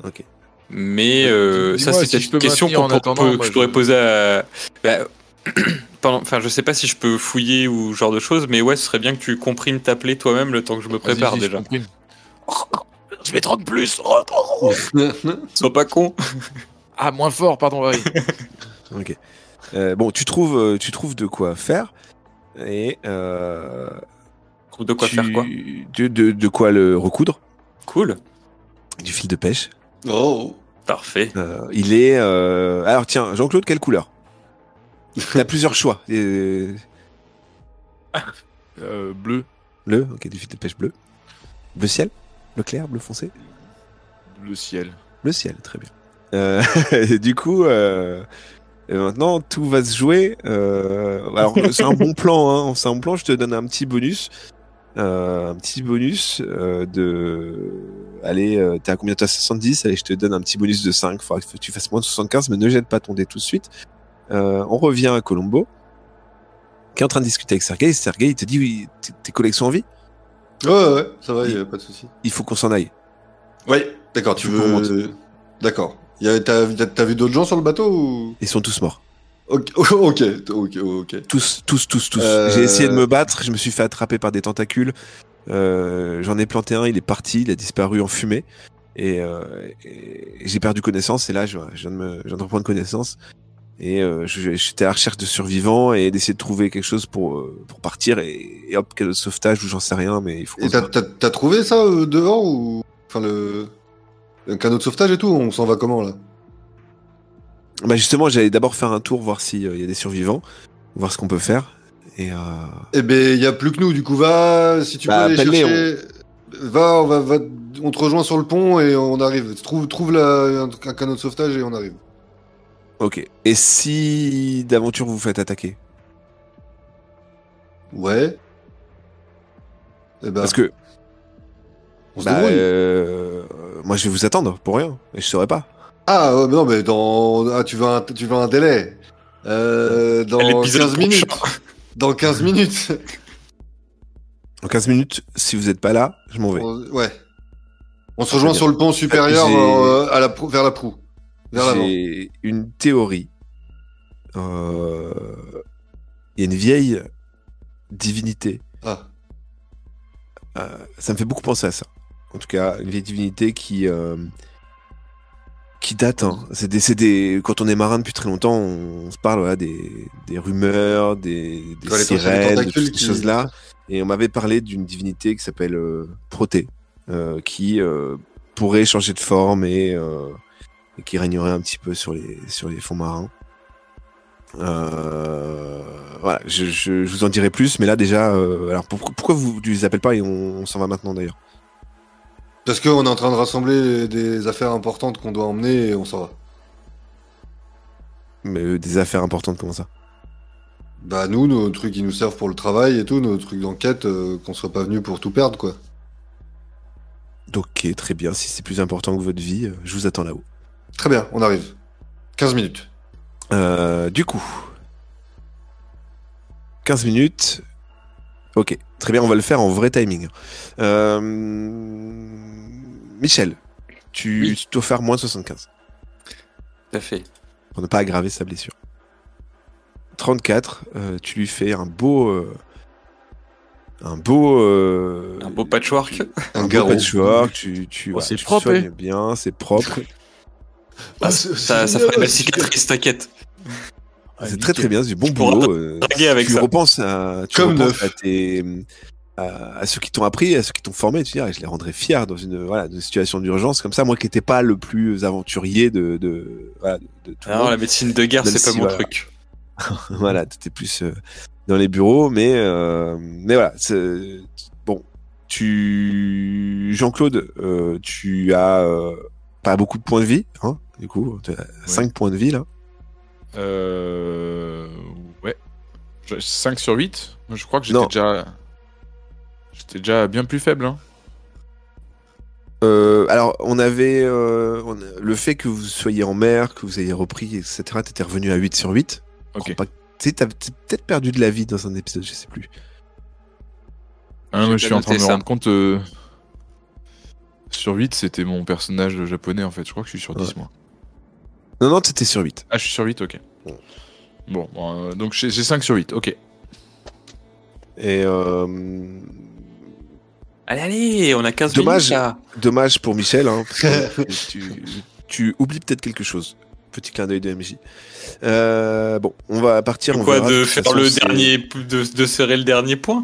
[SPEAKER 1] Ok.
[SPEAKER 4] Mais euh,
[SPEAKER 2] Dis-moi
[SPEAKER 4] ça, c'est
[SPEAKER 2] si je
[SPEAKER 4] une question
[SPEAKER 2] attendant,
[SPEAKER 4] peut-
[SPEAKER 2] moi,
[SPEAKER 4] que je pourrais
[SPEAKER 2] je-
[SPEAKER 4] poser à. Bah, pendant- Enfin, je sais pas si je peux fouiller ou ce genre de choses, mais ouais, ce serait bien que tu comprimes ta plaie toi-même le temps que je me prépare déjà.
[SPEAKER 1] Je vais 30 plus.
[SPEAKER 4] Sois pas con.
[SPEAKER 2] Ah, moins fort, pardon, oui.
[SPEAKER 1] ok. Euh, bon, tu trouves, euh, tu trouves de quoi faire et euh,
[SPEAKER 4] De quoi
[SPEAKER 1] tu-
[SPEAKER 4] faire quoi
[SPEAKER 1] de, de, de quoi le recoudre.
[SPEAKER 4] Cool.
[SPEAKER 1] Du fil de pêche.
[SPEAKER 3] Oh.
[SPEAKER 4] Parfait.
[SPEAKER 1] Euh, il est. euh, Alors tiens, Jean-Claude, quelle couleur T'as plusieurs choix. Euh,
[SPEAKER 2] Euh, bleu,
[SPEAKER 1] Bleu, ok, du fil de pêche bleu. Bleu ciel Bleu clair Bleu foncé
[SPEAKER 2] le ciel.
[SPEAKER 1] Le ciel, très bien. Euh, du coup, euh, et maintenant, tout va se jouer. euh, alors, c'est un bon plan, hein. C'est un bon plan. Je te donne un petit bonus. Euh, un petit bonus euh, de. Allez, euh, t'es à combien T'es à 70 Allez, je te donne un petit bonus de 5. Faudra que tu fasses moins de 75, mais ne jette pas ton dé tout de suite. Euh, on revient à Colombo, qui est en train de discuter avec Sergei. Sergei, il te dit oui, tes- collègues sont en vie?
[SPEAKER 3] Ouais, ouais, ça va, y a pas de souci.
[SPEAKER 1] Il faut qu'on s'en aille.
[SPEAKER 3] Ouais, d'accord, tu veux. D'accord. T'as vu d'autres gens sur le bateau ou?
[SPEAKER 1] Ils sont tous morts.
[SPEAKER 3] Ok, ok, ok.
[SPEAKER 1] Tous, tous, tous, tous.
[SPEAKER 3] Euh,
[SPEAKER 1] J'ai essayé de me battre, je me suis fait attraper par des tentacules. Euh, J'en ai planté un, il est parti, il a disparu en fumée. Et, euh, et j'ai perdu connaissance. Et là, je, je viens de, me, je viens de reprendre connaissance. Et je- j'étais à la recherche de survivants et d'essayer de trouver quelque chose pour, pour partir. Et, et hop, quel sauvetage ou j'en sais rien, mais il faut
[SPEAKER 3] Et t'as- trouvé ça dehors ou? Enfin, le. Un canot de sauvetage et tout, on s'en va comment là?
[SPEAKER 1] Bah justement, j'allais d'abord faire un tour, voir s'il y a des survivants, voir ce qu'on peut faire. Et euh...
[SPEAKER 3] Eh ben, il y a plus que nous, du coup, va, si tu
[SPEAKER 1] Bah,
[SPEAKER 3] peux aller chercher. Va, on va, va, on te rejoint sur le pont et on arrive. Trouve, trouve la, un, un canot de sauvetage et on arrive.
[SPEAKER 1] Ok. Et si d'aventure vous vous faites attaquer?
[SPEAKER 3] Ouais. Eh ben,
[SPEAKER 1] Parce que
[SPEAKER 3] on se
[SPEAKER 1] bah,
[SPEAKER 3] débrouille.
[SPEAKER 1] euh, moi je vais vous attendre pour rien et je saurais pas.
[SPEAKER 3] Ah, ouais, mais non, mais dans, ah, tu veux un, tu veux un délai. Euh, dans
[SPEAKER 4] L'épisode
[SPEAKER 3] 15 minutes. Dans 15 minutes.
[SPEAKER 1] En 15 minutes, si vous êtes pas là, je m'en vais.
[SPEAKER 3] On- ouais. On se rejoint sur le pont supérieur euh, à la, prou- vers la proue. Vers l'avant.
[SPEAKER 1] J'ai une théorie. Euh, Il y a une vieille divinité.
[SPEAKER 3] Ah.
[SPEAKER 1] Euh, ça me fait beaucoup penser à ça. En tout cas, une vieille divinité qui euh, qui date. hein. C'est des, des- quand on est marin depuis très longtemps, on, on se parle voilà, des, des rumeurs, des, des sirènes, de toutes ces
[SPEAKER 3] qui-
[SPEAKER 1] choses-là. Et on m'avait parlé d'une divinité qui s'appelle euh, Proté, euh, qui euh, pourrait changer de forme et, et qui régnerait un petit peu sur les sur les fonds marins. Euh, voilà, je, je, je vous en dirai plus, mais là déjà, euh, alors pourquoi, pourquoi vous ne les appelez pas et on, on s'en va maintenant d'ailleurs?
[SPEAKER 3] Parce qu'on est en train de rassembler des affaires importantes qu'on doit emmener et on s'en va.
[SPEAKER 1] Mais euh, des affaires importantes, comment ça?
[SPEAKER 3] Bah nous, nos trucs qui nous servent pour le travail et tout, nos trucs d'enquête, euh, qu'on soit pas venu pour tout perdre quoi.
[SPEAKER 1] Ok, très bien. Si c'est plus important que votre vie, euh, je vous attends là-haut.
[SPEAKER 3] Très bien, on arrive. 15 minutes.
[SPEAKER 1] Euh, du coup, 15 minutes. Ok, très bien, on va le faire en vrai timing. Euh, Michel, tu,
[SPEAKER 4] Oui.
[SPEAKER 1] tu dois faire moins de 75
[SPEAKER 4] Tout à fait.
[SPEAKER 1] pour ne pas aggraver sa blessure. 34, euh, tu lui fais un beau. euh, un beau. euh,
[SPEAKER 4] Un beau patchwork.
[SPEAKER 3] Un
[SPEAKER 1] un beau patchwork, tu, tu,
[SPEAKER 2] Oh, c'est
[SPEAKER 1] tu
[SPEAKER 2] propre,
[SPEAKER 1] soignes
[SPEAKER 2] eh.
[SPEAKER 1] bien, c'est propre.
[SPEAKER 3] Ah,
[SPEAKER 4] Ça, ça ferait une belle cicatrice, t'inquiète.
[SPEAKER 1] C'est très très bien, c'est du bon boulot. euh,
[SPEAKER 4] avec
[SPEAKER 1] tu
[SPEAKER 4] ça.
[SPEAKER 1] repenses à, tu
[SPEAKER 3] Comme
[SPEAKER 1] repenses
[SPEAKER 3] neuf.
[SPEAKER 1] à, tes, à, à ceux qui t'ont appris, à ceux qui t'ont formé. Tu dis, ah, je les rendrais fiers dans une, voilà, dans une situation d'urgence comme ça. Moi qui n'étais pas le plus aventurier de, de, voilà, de, de tout le
[SPEAKER 4] Non,
[SPEAKER 1] monde.
[SPEAKER 4] la médecine de guerre, c'est pas
[SPEAKER 1] si,
[SPEAKER 4] mon
[SPEAKER 1] voilà.
[SPEAKER 4] truc.
[SPEAKER 1] voilà, t'étais plus euh, dans les bureaux, mais euh, mais voilà, c'est- bon, tu Jean-Claude, euh, tu as euh, pas beaucoup de points de vie, hein, du coup, tu as 5 points de vie là.
[SPEAKER 2] Euh... Ouais. 5 sur 8 Moi, Je crois que j'étais déjà... J'étais déjà bien plus faible. Hein.
[SPEAKER 1] Euh, alors, on avait euh, on a- le fait que vous soyez en mer, que vous ayez repris, etc. T'étais revenu à 8 sur 8. Je
[SPEAKER 2] Ok.
[SPEAKER 1] pas t'as peut-être perdu de la vie dans un épisode, je sais plus.
[SPEAKER 2] Ah, je suis en train de me rendre compte... euh, Sur 8, c'était mon personnage japonais, en fait. Je crois que je suis sur 10,
[SPEAKER 1] Ouais.
[SPEAKER 2] moi.
[SPEAKER 1] Non, non, t'étais sur 8.
[SPEAKER 2] Ah, je suis sur 8, ok.
[SPEAKER 1] Bon.
[SPEAKER 2] Bon, euh, donc j'ai j'ai 5 sur 8, ok.
[SPEAKER 1] Et euh,
[SPEAKER 4] Allez, allez, on a 15
[SPEAKER 1] Dommage.
[SPEAKER 4] minutes là.
[SPEAKER 1] Dommage pour Michel, hein, parce que tu, tu oublies peut-être quelque chose. Petit clin d'œil de MJ. Euh, bon, on va partir. on
[SPEAKER 4] Quoi,
[SPEAKER 1] verra.
[SPEAKER 4] de
[SPEAKER 1] toute
[SPEAKER 4] faire
[SPEAKER 1] façon,
[SPEAKER 4] le dernier, de, de serrer le dernier point?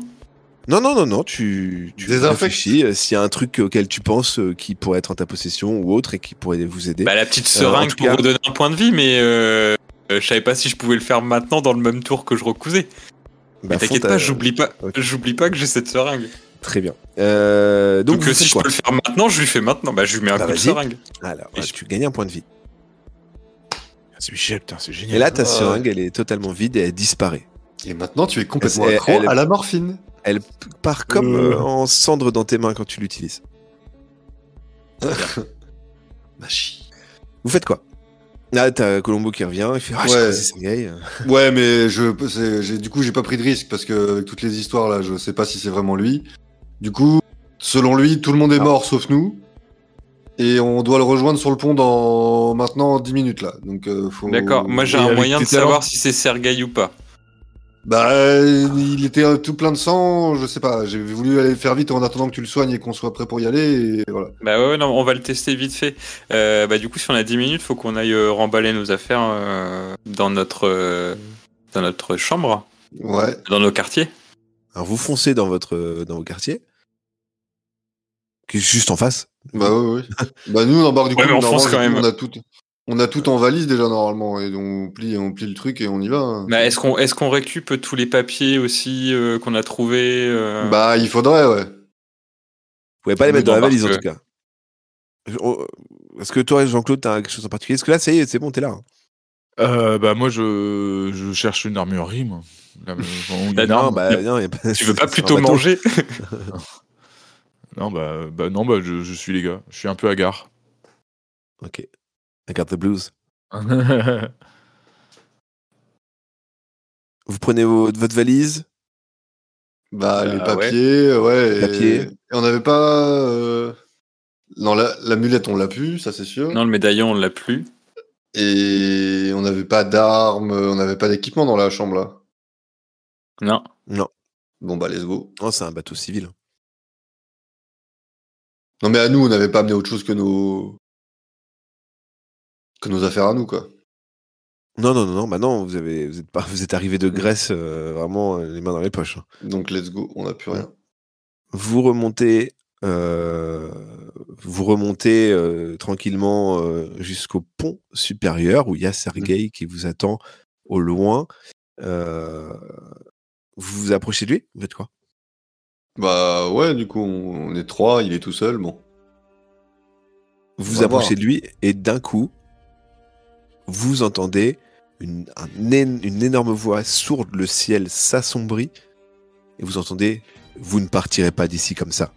[SPEAKER 1] Non, non, non, non. Tu, tu
[SPEAKER 3] Désinfecte.
[SPEAKER 1] réfléchis. euh, S'il y a un truc auquel tu penses euh, qui pourrait être en ta possession ou autre et qui pourrait vous aider.
[SPEAKER 4] Bah, la petite
[SPEAKER 1] Euh,
[SPEAKER 4] seringue pour
[SPEAKER 1] cas-
[SPEAKER 4] redonner un point de vie, mais euh, je savais pas si je pouvais le faire maintenant dans le même tour que je recousais.
[SPEAKER 1] bah,
[SPEAKER 4] Mais T'inquiète pas, j'oublie pas, j'oublie pas que j'ai cette seringue.
[SPEAKER 1] Très bien. Euh, donc,
[SPEAKER 4] Donc,
[SPEAKER 1] vous
[SPEAKER 4] si je peux le faire maintenant, je lui fais maintenant. Bah, je lui mets un
[SPEAKER 1] Bah,
[SPEAKER 4] coup de seringue.
[SPEAKER 1] Alors,
[SPEAKER 4] Et
[SPEAKER 1] ouais,
[SPEAKER 4] je-
[SPEAKER 1] tu gagnes un point de vie.
[SPEAKER 2] C'est Michel, putain, c'est génial.
[SPEAKER 1] Et là, ta
[SPEAKER 3] Ah,
[SPEAKER 1] seringue, elle est totalement vide et elle disparaît.
[SPEAKER 3] Et maintenant, tu es complètement
[SPEAKER 1] Elle-
[SPEAKER 3] accro
[SPEAKER 1] elle-
[SPEAKER 3] à la morphine.
[SPEAKER 1] Elle part comme
[SPEAKER 3] Euh.
[SPEAKER 1] euh, en cendre dans tes mains quand tu l'utilises.
[SPEAKER 3] Machi.
[SPEAKER 1] Vous faites quoi? Là, t'as Colombo qui revient, il fait Ah,
[SPEAKER 3] Ouais.
[SPEAKER 1] Sergei.
[SPEAKER 3] Ouais, mais je, du coup, j'ai pas pris de risque parce que avec toutes les histoires là, je sais pas si c'est vraiment lui. Du coup, selon lui, tout le monde est
[SPEAKER 1] Ah.
[SPEAKER 3] mort sauf nous. Et on doit le rejoindre sur le pont dans maintenant 10 minutes là. Donc, euh, faut.
[SPEAKER 4] D'accord, moi j'ai un moyen de savoir si c'est Sergei ou pas.
[SPEAKER 3] Bah, euh, il était euh, tout plein de sang, je sais pas. J'ai voulu aller le faire vite en attendant que tu le soignes et qu'on soit prêt pour y aller. Et voilà.
[SPEAKER 4] Bah ouais, non, on va le tester vite fait. Euh, bah du coup, si on a 10 minutes, faut qu'on aille remballer nos affaires euh, dans notre euh, dans notre chambre,
[SPEAKER 3] Ouais.
[SPEAKER 4] dans nos quartiers.
[SPEAKER 1] Alors vous foncez dans votre dans vos quartiers, qui est juste en face
[SPEAKER 3] Bah oui, oui. bah nous, on embarque du coup,
[SPEAKER 4] Ouais, mais France, quand
[SPEAKER 3] du coup,
[SPEAKER 4] même.
[SPEAKER 3] on a tout, on a tout en valise déjà normalement, et on plie, on plie le truc et on y va. hein.
[SPEAKER 4] Bah, est-ce qu'on est qu'on récup tous les papiers aussi euh, qu'on a trouvés euh,
[SPEAKER 3] Bah il faudrait, ouais.
[SPEAKER 1] Vous pouvez pas les mettre dans la valise en tout cas. Est-ce que toi, Jean-Claude, t'as quelque chose en particulier? Parce que là, ça y est, c'est bon, t'es là. hein.
[SPEAKER 2] Euh, bah moi je, je cherche une armurerie moi. Là,
[SPEAKER 4] Bah,
[SPEAKER 2] arme.
[SPEAKER 1] Non, bah, non, pas-
[SPEAKER 4] Tu veux pas
[SPEAKER 1] c'est
[SPEAKER 4] plutôt manger?
[SPEAKER 2] Non bah, bah non bah je, je suis les gars. Je suis un peu hagard.
[SPEAKER 1] Ok. I got the blues. Vous prenez vos- votre valise?
[SPEAKER 3] Bah les
[SPEAKER 4] Bah,
[SPEAKER 3] papiers, ouais. et-
[SPEAKER 1] Papiers.
[SPEAKER 3] Et on n'avait pas. euh, Non, la, l'amulette, on l'a pu, ça c'est sûr.
[SPEAKER 4] Non, le médaillon, on l'a plus.
[SPEAKER 3] Et on n'avait pas d'armes, on n'avait pas d'équipement dans la chambre là.
[SPEAKER 4] Non.
[SPEAKER 3] Bon bah let's go.
[SPEAKER 1] Non, c'est un bateau civil.
[SPEAKER 3] Non mais à nous, on n'avait pas amené autre chose que nos que nos affaires à nous quoi.
[SPEAKER 1] Non, non, non, non, bah non, vous, avez, vous, êtes pas, vous êtes arrivé de Grèce euh, vraiment euh, les mains dans les poches. hein.
[SPEAKER 3] Donc let's go, on n'a plus rien.
[SPEAKER 1] Vous remontez, euh, vous remontez euh, tranquillement jusqu'au pont supérieur où il y a Sergei qui vous attend au loin. Vous vous approchez de lui? Vous faites quoi?
[SPEAKER 3] Bah ouais, du coup, on, on est trois, il est tout seul, bon.
[SPEAKER 1] Vous vous approchez
[SPEAKER 3] voir.
[SPEAKER 1] de lui et d'un coup, vous entendez une, un é- une énorme voix sourde, le ciel s'assombrit et vous entendez Vous ne partirez pas d'ici comme ça.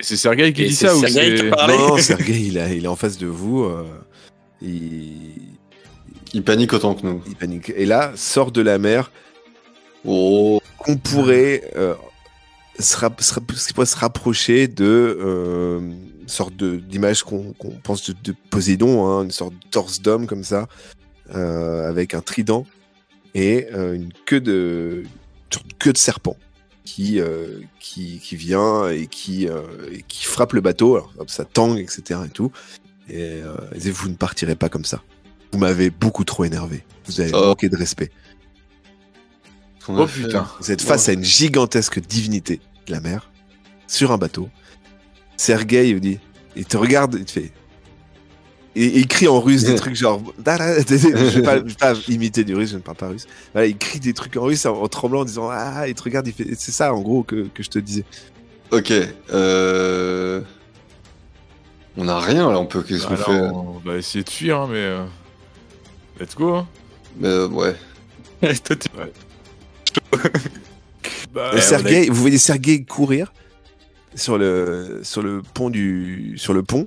[SPEAKER 2] Et c'est Sergei qui
[SPEAKER 4] Et
[SPEAKER 2] dit ça ou c'est...
[SPEAKER 1] Non, non, Sergei, il, a- il est en face de vous. euh, il,
[SPEAKER 3] Il panique autant que nous.
[SPEAKER 1] il panique. Et là, sort de la mer
[SPEAKER 3] Oh.
[SPEAKER 1] qu'on pourrait, euh, pourrait se rapprocher de euh, une sorte de- d'image qu'on qu'on pense de, de Poséidon, hein, une sorte de torse d'homme comme ça, euh, avec un trident et euh, une queue de, une queue de serpent qui, euh, qui, qui vient et qui, euh, et qui frappe le bateau. Alors, hop, ça tangue, etc. Et tout. Et euh, vous ne partirez pas comme ça. Vous m'avez beaucoup trop énervé. Vous avez
[SPEAKER 3] Oh.
[SPEAKER 1] manqué de respect.
[SPEAKER 2] Oh putain.
[SPEAKER 1] Vous êtes face à une gigantesque divinité de la mer, sur un bateau. Sergei vous dit, il te regarde, il te fait. Et, et il crie en russe des trucs genre. Je vais pas, je vais pas imiter du russe, je ne parle pas russe. Voilà, il crie des trucs en russe en, en tremblant en disant Ah, il te regarde, il fait. C'est ça en gros que, que je te disais.
[SPEAKER 3] Ok. Euh... On a rien là, on peut. Qu'est-ce qu'on
[SPEAKER 2] Alors,
[SPEAKER 3] fait?
[SPEAKER 2] on va essayer de fuir, hein, mais... euh, Let's go. hein.
[SPEAKER 3] Mais, euh, Ouais.
[SPEAKER 4] Toi, tu-
[SPEAKER 2] Bah,
[SPEAKER 1] Sergei, vous voyez Sergei courir? Sur le, sur le pont du, sur le pont.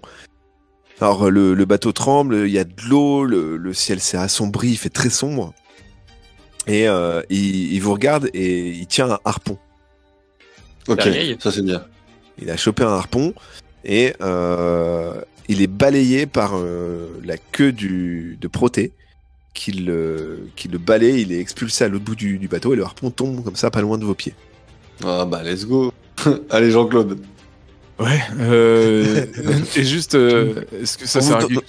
[SPEAKER 1] Alors le, le bateau tremble, il y a de l'eau, le, le ciel s'est assombri, il fait très sombre. Et euh, il, il vous regarde et il tient un harpon.
[SPEAKER 3] Ok. Ça c'est bien.
[SPEAKER 1] Il a chopé un harpon et euh, il est balayé par euh, la queue du, de Proté qui le, qui le balaye, il est expulsé à l'autre bout du, du bateau et le harpon tombe comme ça pas loin de vos pieds.
[SPEAKER 3] Ah bah let's go. Allez Jean-Claude.
[SPEAKER 2] Ouais. Euh... et juste, euh, est-ce que ça sert à quelque.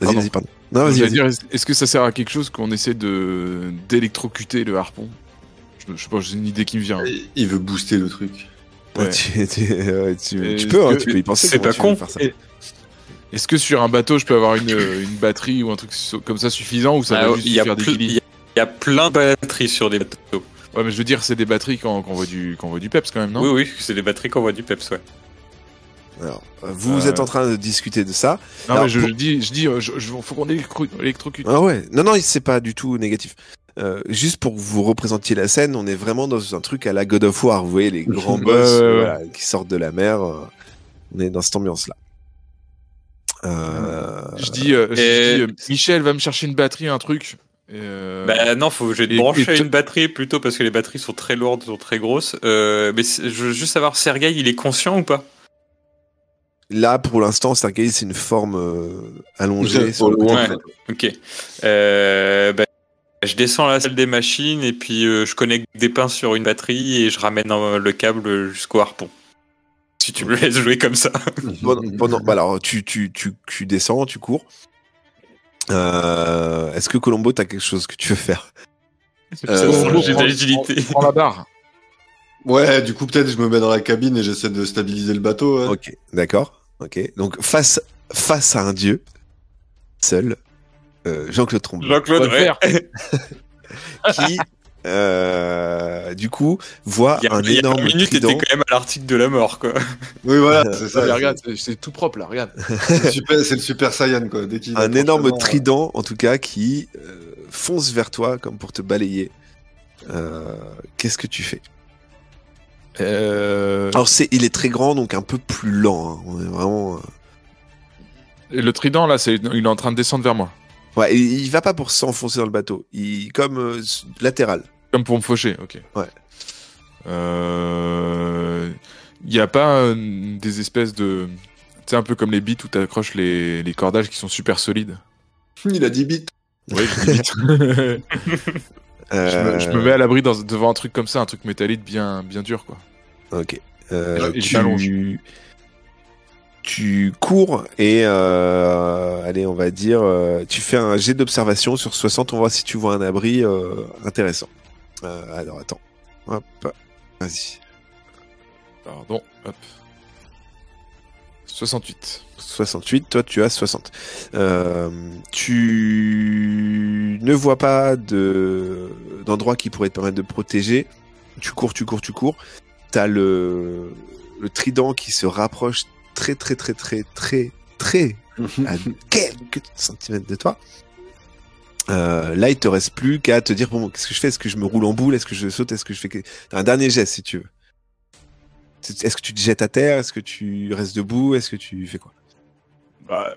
[SPEAKER 1] Vas-y, vas-y, pardon. Non, vas-y,
[SPEAKER 2] est-ce- que ça sert à quelque chose qu'on essaie de d'électrocuter le harpon? Je, je sais pas, j'ai une idée qui me vient.
[SPEAKER 3] Il veut booster le truc.
[SPEAKER 1] Ouais,
[SPEAKER 2] Ouais.
[SPEAKER 1] tu, tu- ouais, tu-
[SPEAKER 2] Et
[SPEAKER 1] tu
[SPEAKER 2] est-ce
[SPEAKER 1] peux, hein,
[SPEAKER 2] que-
[SPEAKER 1] tu peux y penser.
[SPEAKER 4] c'est pas con.
[SPEAKER 1] faire ça.
[SPEAKER 2] Et- Est-ce que sur un bateau, je peux avoir une, une batterie ou un truc comme ça suffisant ou ça
[SPEAKER 4] Ah,
[SPEAKER 2] va juste
[SPEAKER 4] il y, a
[SPEAKER 2] faire des
[SPEAKER 4] plus- il y y a plein de batteries sur des bateaux.
[SPEAKER 2] Ouais, mais je veux dire, c'est des batteries quand, quand on voit du on voit du peps quand même, non?
[SPEAKER 4] Oui, oui, c'est des batteries qu'on voit du peps, ouais.
[SPEAKER 1] Alors, vous
[SPEAKER 2] Euh.
[SPEAKER 1] êtes en train de discuter de ça.
[SPEAKER 2] Non,
[SPEAKER 1] Alors,
[SPEAKER 2] mais je,
[SPEAKER 1] pour-
[SPEAKER 2] je dis, je dis, je, je- faut qu'on électro- électrocute.
[SPEAKER 1] Ah ouais. Non, non, c'est pas du tout négatif. Euh, juste pour que vous représentiez la scène, on est vraiment dans un truc à la God of War. Vous voyez les grands boss euh, voilà, qui sortent de la mer. euh, on est dans cette ambiance-là. Euh,
[SPEAKER 2] Je dis, euh, je
[SPEAKER 4] Et-
[SPEAKER 2] dis, euh, Michel va me chercher une batterie, un truc. Euh,
[SPEAKER 4] Bah non, faut je vais te
[SPEAKER 2] et-
[SPEAKER 4] brancher une batterie plutôt parce que les batteries sont très lourdes, sont très grosses. Euh, mais je veux juste savoir, Sergei, il est conscient ou pas?
[SPEAKER 1] Là, pour l'instant, Sergei, c'est une forme euh, allongée. Sur le.
[SPEAKER 4] Ok. Euh, bah, je descends à la salle des machines et puis euh, je connecte des pinces sur une batterie et je ramène euh, le câble jusqu'au harpon. Si tu me laisses jouer comme ça.
[SPEAKER 1] Pendant, pendant- bah alors, tu, tu, tu, tu descends, tu cours. Euh, Est-ce que Colombo, t'as quelque chose que tu veux faire?
[SPEAKER 3] Euh,
[SPEAKER 4] J'ai de l'agilité.
[SPEAKER 2] Prends la barre.
[SPEAKER 3] Ouais, du coup, peut-être je me mets dans la cabine et j'essaie de stabiliser le bateau.
[SPEAKER 1] Ok, d'accord. Ok. Donc face face à un dieu seul, euh, Jean-Claude Tromblon,
[SPEAKER 4] Jean-Claude,
[SPEAKER 1] qui euh, du coup voit
[SPEAKER 4] Il y a,
[SPEAKER 1] un
[SPEAKER 4] il y a
[SPEAKER 1] énorme
[SPEAKER 4] une minute,
[SPEAKER 1] trident.
[SPEAKER 4] quand même à l'article de la mort, quoi.
[SPEAKER 3] Oui, voilà, c'est ça.
[SPEAKER 2] Regarde, c'est- tout propre là, regarde.
[SPEAKER 3] C'est le super, c'est le super Saiyan, quoi. Dès
[SPEAKER 1] un énorme
[SPEAKER 3] vraiment,
[SPEAKER 1] trident, en tout cas, qui euh, fonce vers toi comme pour te balayer. Euh, Qu'est-ce que tu fais?
[SPEAKER 2] Euh,
[SPEAKER 1] Alors, c'est, il est très grand, donc un peu plus lent. hein. On est vraiment. euh,
[SPEAKER 2] et le trident là, c'est, il est en train de descendre vers moi.
[SPEAKER 1] Ouais, il, il va pas pour s'enfoncer dans le bateau. Il comme euh, latéral.
[SPEAKER 2] Comme pour me faucher, ok.
[SPEAKER 1] Ouais.
[SPEAKER 2] Euh, Il n'y a pas euh, des espèces de. Tu sais, un peu comme les bits où tu accroches les, les cordages qui sont super solides.
[SPEAKER 3] Il a 10 bits.
[SPEAKER 2] Oui, je dis vite. je,
[SPEAKER 1] Euh,
[SPEAKER 2] me, je me mets à l'abri dans- devant un truc comme ça, un truc métallique bien, bien dur, quoi.
[SPEAKER 1] Ok. Euh,
[SPEAKER 2] Et je m'allonge.
[SPEAKER 1] tu... tu cours et euh, allez, on va dire, euh, tu fais un jet d'observation sur 60. On va voir si tu vois un abri euh, intéressant. Euh, alors attends. Hop. Vas-y.
[SPEAKER 2] Pardon, hop. 68.
[SPEAKER 1] 68, toi tu as 60. Euh, tu ne vois pas de d'endroit qui pourrait te permettre de protéger. Tu cours, tu cours, tu cours. T'as le le trident qui se rapproche très très très très très très à quelques centimètres de toi. Euh, là, il te reste plus qu'à te dire bon, qu'est-ce que je fais? Est-ce que je me roule en boule? Est-ce que je saute? Est-ce que je fais T'as un dernier geste si tu veux. Est-ce que tu te jettes à terre? Est-ce que tu restes debout? Est-ce que tu fais quoi?
[SPEAKER 2] Bah,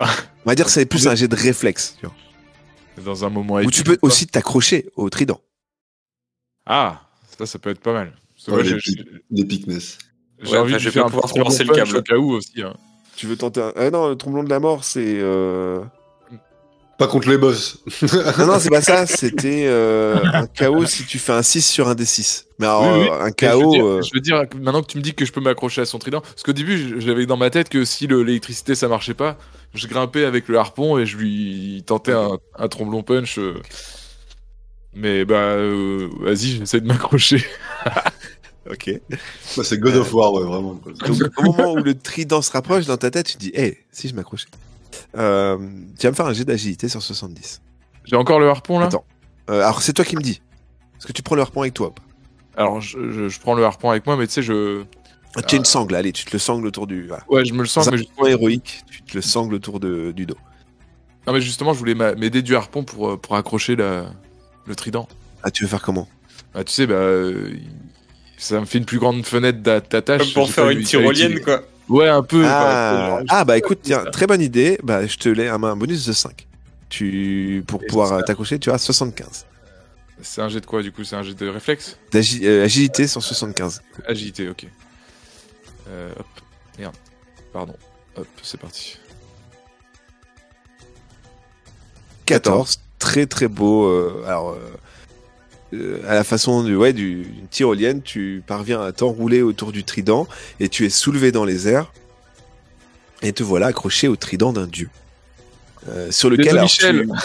[SPEAKER 1] On va dire que c'est plus un jet de réflexe. Tu vois.
[SPEAKER 2] dans un moment
[SPEAKER 1] Ou
[SPEAKER 2] épique,
[SPEAKER 1] tu peux aussi t'accrocher au trident.
[SPEAKER 2] Ah, ça, ça peut être pas mal. Parce que
[SPEAKER 3] Ouais,
[SPEAKER 2] moi,
[SPEAKER 3] les
[SPEAKER 2] j'ai-
[SPEAKER 3] petits- Des piqueness.
[SPEAKER 2] J'ai
[SPEAKER 4] Ouais,
[SPEAKER 2] envie
[SPEAKER 4] enfin,
[SPEAKER 2] de
[SPEAKER 4] je vais
[SPEAKER 2] faire
[SPEAKER 4] pas
[SPEAKER 2] un
[SPEAKER 4] pouvoir traverser le câble.
[SPEAKER 2] au cas où aussi. hein.
[SPEAKER 1] Tu veux tenter un... Ah non, le tromblon de la mort, c'est... euh,
[SPEAKER 3] Pas contre les boss.
[SPEAKER 1] Non, non, c'est pas ça. C'était euh, un KO si tu fais un 6 sur un D6. Mais alors,
[SPEAKER 2] Oui, oui.
[SPEAKER 1] euh, un
[SPEAKER 2] Mais Je veux,
[SPEAKER 1] KO...
[SPEAKER 2] dire, je veux dire, maintenant que tu me dis que je peux m'accrocher à son trident, parce qu'au début, je- j'avais dans ma tête que si le- l'électricité ça marchait pas, je grimpais avec le harpon et je lui tentais un, un tromblon punch. Mais bah, euh, vas-y, j'essaie de m'accrocher.
[SPEAKER 1] Ok.
[SPEAKER 3] Bah, c'est God of War, ouais, vraiment. quoi.
[SPEAKER 1] Donc, au moment où le trident se rapproche dans ta tête, tu te dis, hé, si je m'accrochais. Euh, tu vas me faire un jet d'agilité sur 70.
[SPEAKER 2] J'ai encore le harpon là?
[SPEAKER 1] Attends. Euh, alors, c'est toi qui me dis. Est-ce que tu prends le harpon avec toi ou pas?
[SPEAKER 2] Alors, je, je- je prends le harpon avec moi, mais tu sais, je.
[SPEAKER 1] Ah, Tu as une sangle, allez, tu te le sangles autour du... Voilà.
[SPEAKER 2] Ouais, je me le sens,
[SPEAKER 1] Dans un
[SPEAKER 2] mais, je-
[SPEAKER 1] héroïque, tu te le sangles autour de, du dos.
[SPEAKER 2] non, mais justement, je voulais m'a- m'aider du harpon pour, euh, pour accrocher la, le trident.
[SPEAKER 1] Ah, tu veux faire comment?
[SPEAKER 2] Bah, tu sais, bah, euh, ça me fait une plus grande fenêtre d'a- d'attache.
[SPEAKER 4] Comme pour
[SPEAKER 2] J'ai
[SPEAKER 4] faire
[SPEAKER 2] pas
[SPEAKER 4] une tyrolienne, quoi.
[SPEAKER 2] Ouais, un peu.
[SPEAKER 1] Ah, ah, bah écoute, tiens, très bonne idée. Bah, je te l'ai un bonus de 5. Tu, pour
[SPEAKER 2] Et
[SPEAKER 1] pouvoir euh, t'accrocher, tu as 75.
[SPEAKER 2] C'est un jet de quoi du coup? C'est un jet de réflexe?
[SPEAKER 1] D'agi- euh, agilité sur 75.
[SPEAKER 2] Agilité, ok. Euh, hop, merde. Pardon. Hop, c'est parti.
[SPEAKER 1] 14. Très très beau. euh, alors, euh, à la façon du, ouais, du- d'une tyrolienne, tu parviens à t'enrouler autour du trident et tu es soulevé dans les airs. Et te voilà accroché au trident d'un dieu. Euh, sur lequel
[SPEAKER 2] Désolé,
[SPEAKER 1] alors,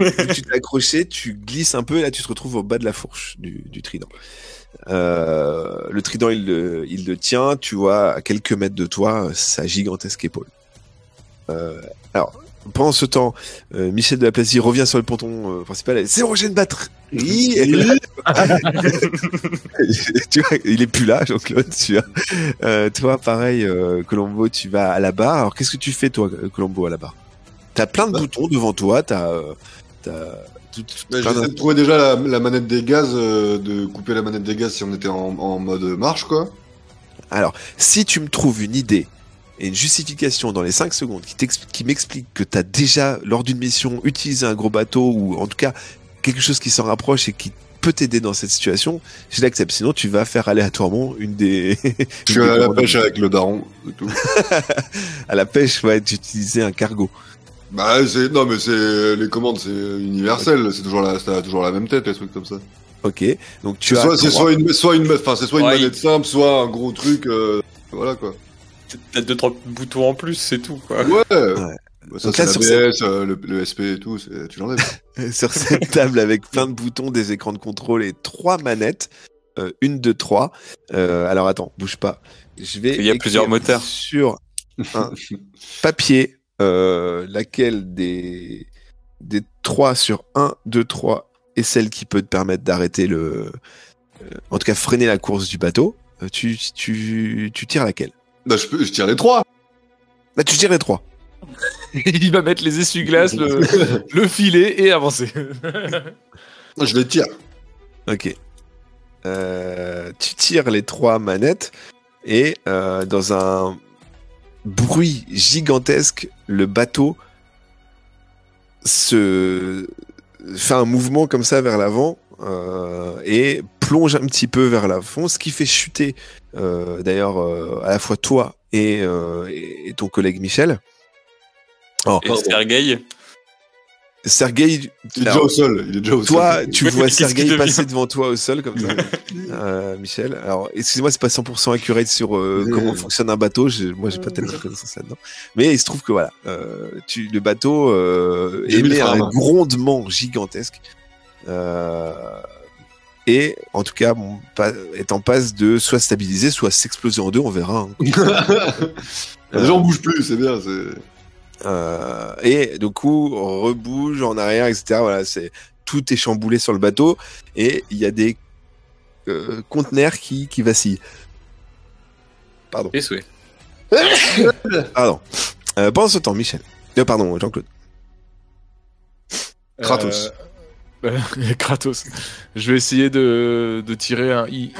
[SPEAKER 2] Michel.
[SPEAKER 1] tu, t'es accroché, tu glisses un peu et là tu te retrouves au bas de la fourche du, du trident. Euh, le trident il le, il le tient, tu vois à quelques mètres de toi sa gigantesque épaule. Euh, alors pendant ce temps, euh, Michel de la Plasie revient sur le ponton euh, principal. et, C'est là, tu vois, il est plus là, Jean-Claude. Tu vois. Euh, toi, pareil, Colombo, tu vas à la barre. Alors, qu'est-ce que tu fais, toi, Colombo, à la barre? T'as plein de
[SPEAKER 3] Bah.
[SPEAKER 1] boutons devant toi. T'as,
[SPEAKER 3] Bah, J'essaie de trouver déjà la, la manette des gaz, de couper la manette des gaz si on était en, en mode marche, quoi.
[SPEAKER 1] Alors, si tu me trouves une idée et une justification dans les 5 secondes qui, m'explique que tu as déjà, lors d'une mission, utilisé un gros bateau ou en tout cas quelque chose qui s'en rapproche et qui peut t'aider dans cette situation, je l'accepte. Sinon, tu vas faire aléatoirement une des.
[SPEAKER 3] Je suis
[SPEAKER 1] une des
[SPEAKER 3] à la pêche avec le daron, c'est tout.
[SPEAKER 1] à la pêche, ouais, d'utiliser un cargo.
[SPEAKER 3] bah, c'est, non, mais c'est, les commandes, c'est universel, c'est toujours la, toujours la même tête, les trucs comme ça.
[SPEAKER 1] Ok, donc tu as.
[SPEAKER 3] soit, c'est soit une, soit une, enfin, c'est soit une
[SPEAKER 4] Ouais,
[SPEAKER 3] manette simple, soit un gros truc, euh, voilà, quoi.
[SPEAKER 4] Peut-être deux, trois boutons en plus, c'est tout, quoi.
[SPEAKER 3] Ouais.
[SPEAKER 1] Ouais.
[SPEAKER 3] Bah, ça, c'est euh, le, le SP et tout, tu l'enlèves.
[SPEAKER 1] sur cette table avec plein de boutons, des écrans de contrôle et trois manettes. euh, une, deux, trois. Euh, alors attends, bouge pas. Je vais.
[SPEAKER 4] Il y a plusieurs moteurs.
[SPEAKER 1] Sur un papier, euh, laquelle des, des trois sur 1, 2, 3 est celle qui peut te permettre d'arrêter le. euh, en tout cas, freiner la course du bateau. Euh, tu, tu, tu tires laquelle?
[SPEAKER 3] Bah, je, peux, je tire les trois.
[SPEAKER 1] Bah, tu tires les trois.
[SPEAKER 2] Il va mettre les essuie-glaces, le, le filet et avancer.
[SPEAKER 3] Je les tire.
[SPEAKER 1] Ok. Euh, tu tires les trois manettes et euh, dans un bruit gigantesque, le bateau se fait un mouvement comme ça vers l'avant euh, et plonge un petit peu vers l'avant, ce qui fait chuter euh, d'ailleurs euh, à la fois toi et, euh, et- ton collègue Michel. Oh,
[SPEAKER 4] Et Sergueï,
[SPEAKER 1] Sergei,
[SPEAKER 3] Il est
[SPEAKER 1] alors,
[SPEAKER 3] déjà au sol. Il est déjà au
[SPEAKER 1] toi,
[SPEAKER 3] sol.
[SPEAKER 1] tu vois Sergei passer devant toi au sol comme ça. Euh, Michel. Alors, excusez-moi, c'est pas 100% accurate sur euh, comment fonctionne un bateau. Je- moi, j'ai pas tellement de connaissances là-dedans. Mais il se trouve que voilà, euh, tu, le bateau euh, émet un grondement gigantesque. Euh, et en tout cas, bon, pas- est en passe de soit stabiliser, soit s'exploser en deux. On verra. hein.
[SPEAKER 3] Les gens bougent plus, c'est bien.
[SPEAKER 1] Euh, et du coup, on rebouge en arrière, etc. Voilà, c'est tout est chamboulé sur le bateau et il y a des euh, conteneurs qui, qui vacillent. Pardon.
[SPEAKER 4] et souhait.
[SPEAKER 1] Pardon. Euh, pendant ce temps, Michel. Euh, pardon, Jean-Claude.
[SPEAKER 3] Kratos.
[SPEAKER 2] Euh, Kratos. Je vais essayer de, de tirer un. Il,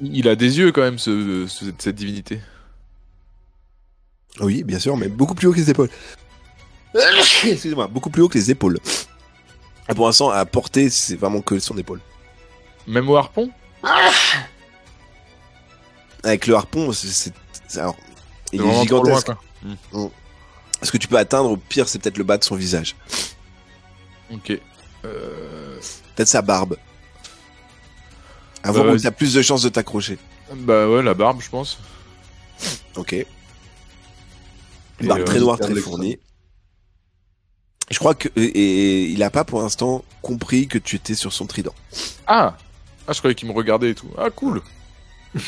[SPEAKER 2] il a des yeux quand même, ce, ce- cette divinité.
[SPEAKER 1] Oui, bien sûr, mais beaucoup plus haut que les épaules. Excusez-moi, beaucoup plus haut que les épaules. Et pour l'instant, à portée, c'est vraiment que son épaule.
[SPEAKER 2] Même au harpon?
[SPEAKER 1] Avec le harpon, c'est- Alors, il est
[SPEAKER 2] loin,
[SPEAKER 1] gigantesque.
[SPEAKER 2] quoi.
[SPEAKER 1] Ce que tu peux atteindre, au pire, c'est peut-être le bas de son visage.
[SPEAKER 2] Ok. Euh,
[SPEAKER 1] Peut-être sa barbe. Avant,
[SPEAKER 2] Bah,
[SPEAKER 1] où t'as plus de chances de t'accrocher.
[SPEAKER 2] Bah ouais, la barbe, je pense.
[SPEAKER 1] Ok.
[SPEAKER 2] Et,
[SPEAKER 1] Barbe
[SPEAKER 2] euh,
[SPEAKER 1] très noire, très fournie. Je crois que. Et, et il a pas pour l'instant compris que tu étais sur son trident.
[SPEAKER 2] Ah Ah, je croyais qu'il me regardait et tout. Ah, cool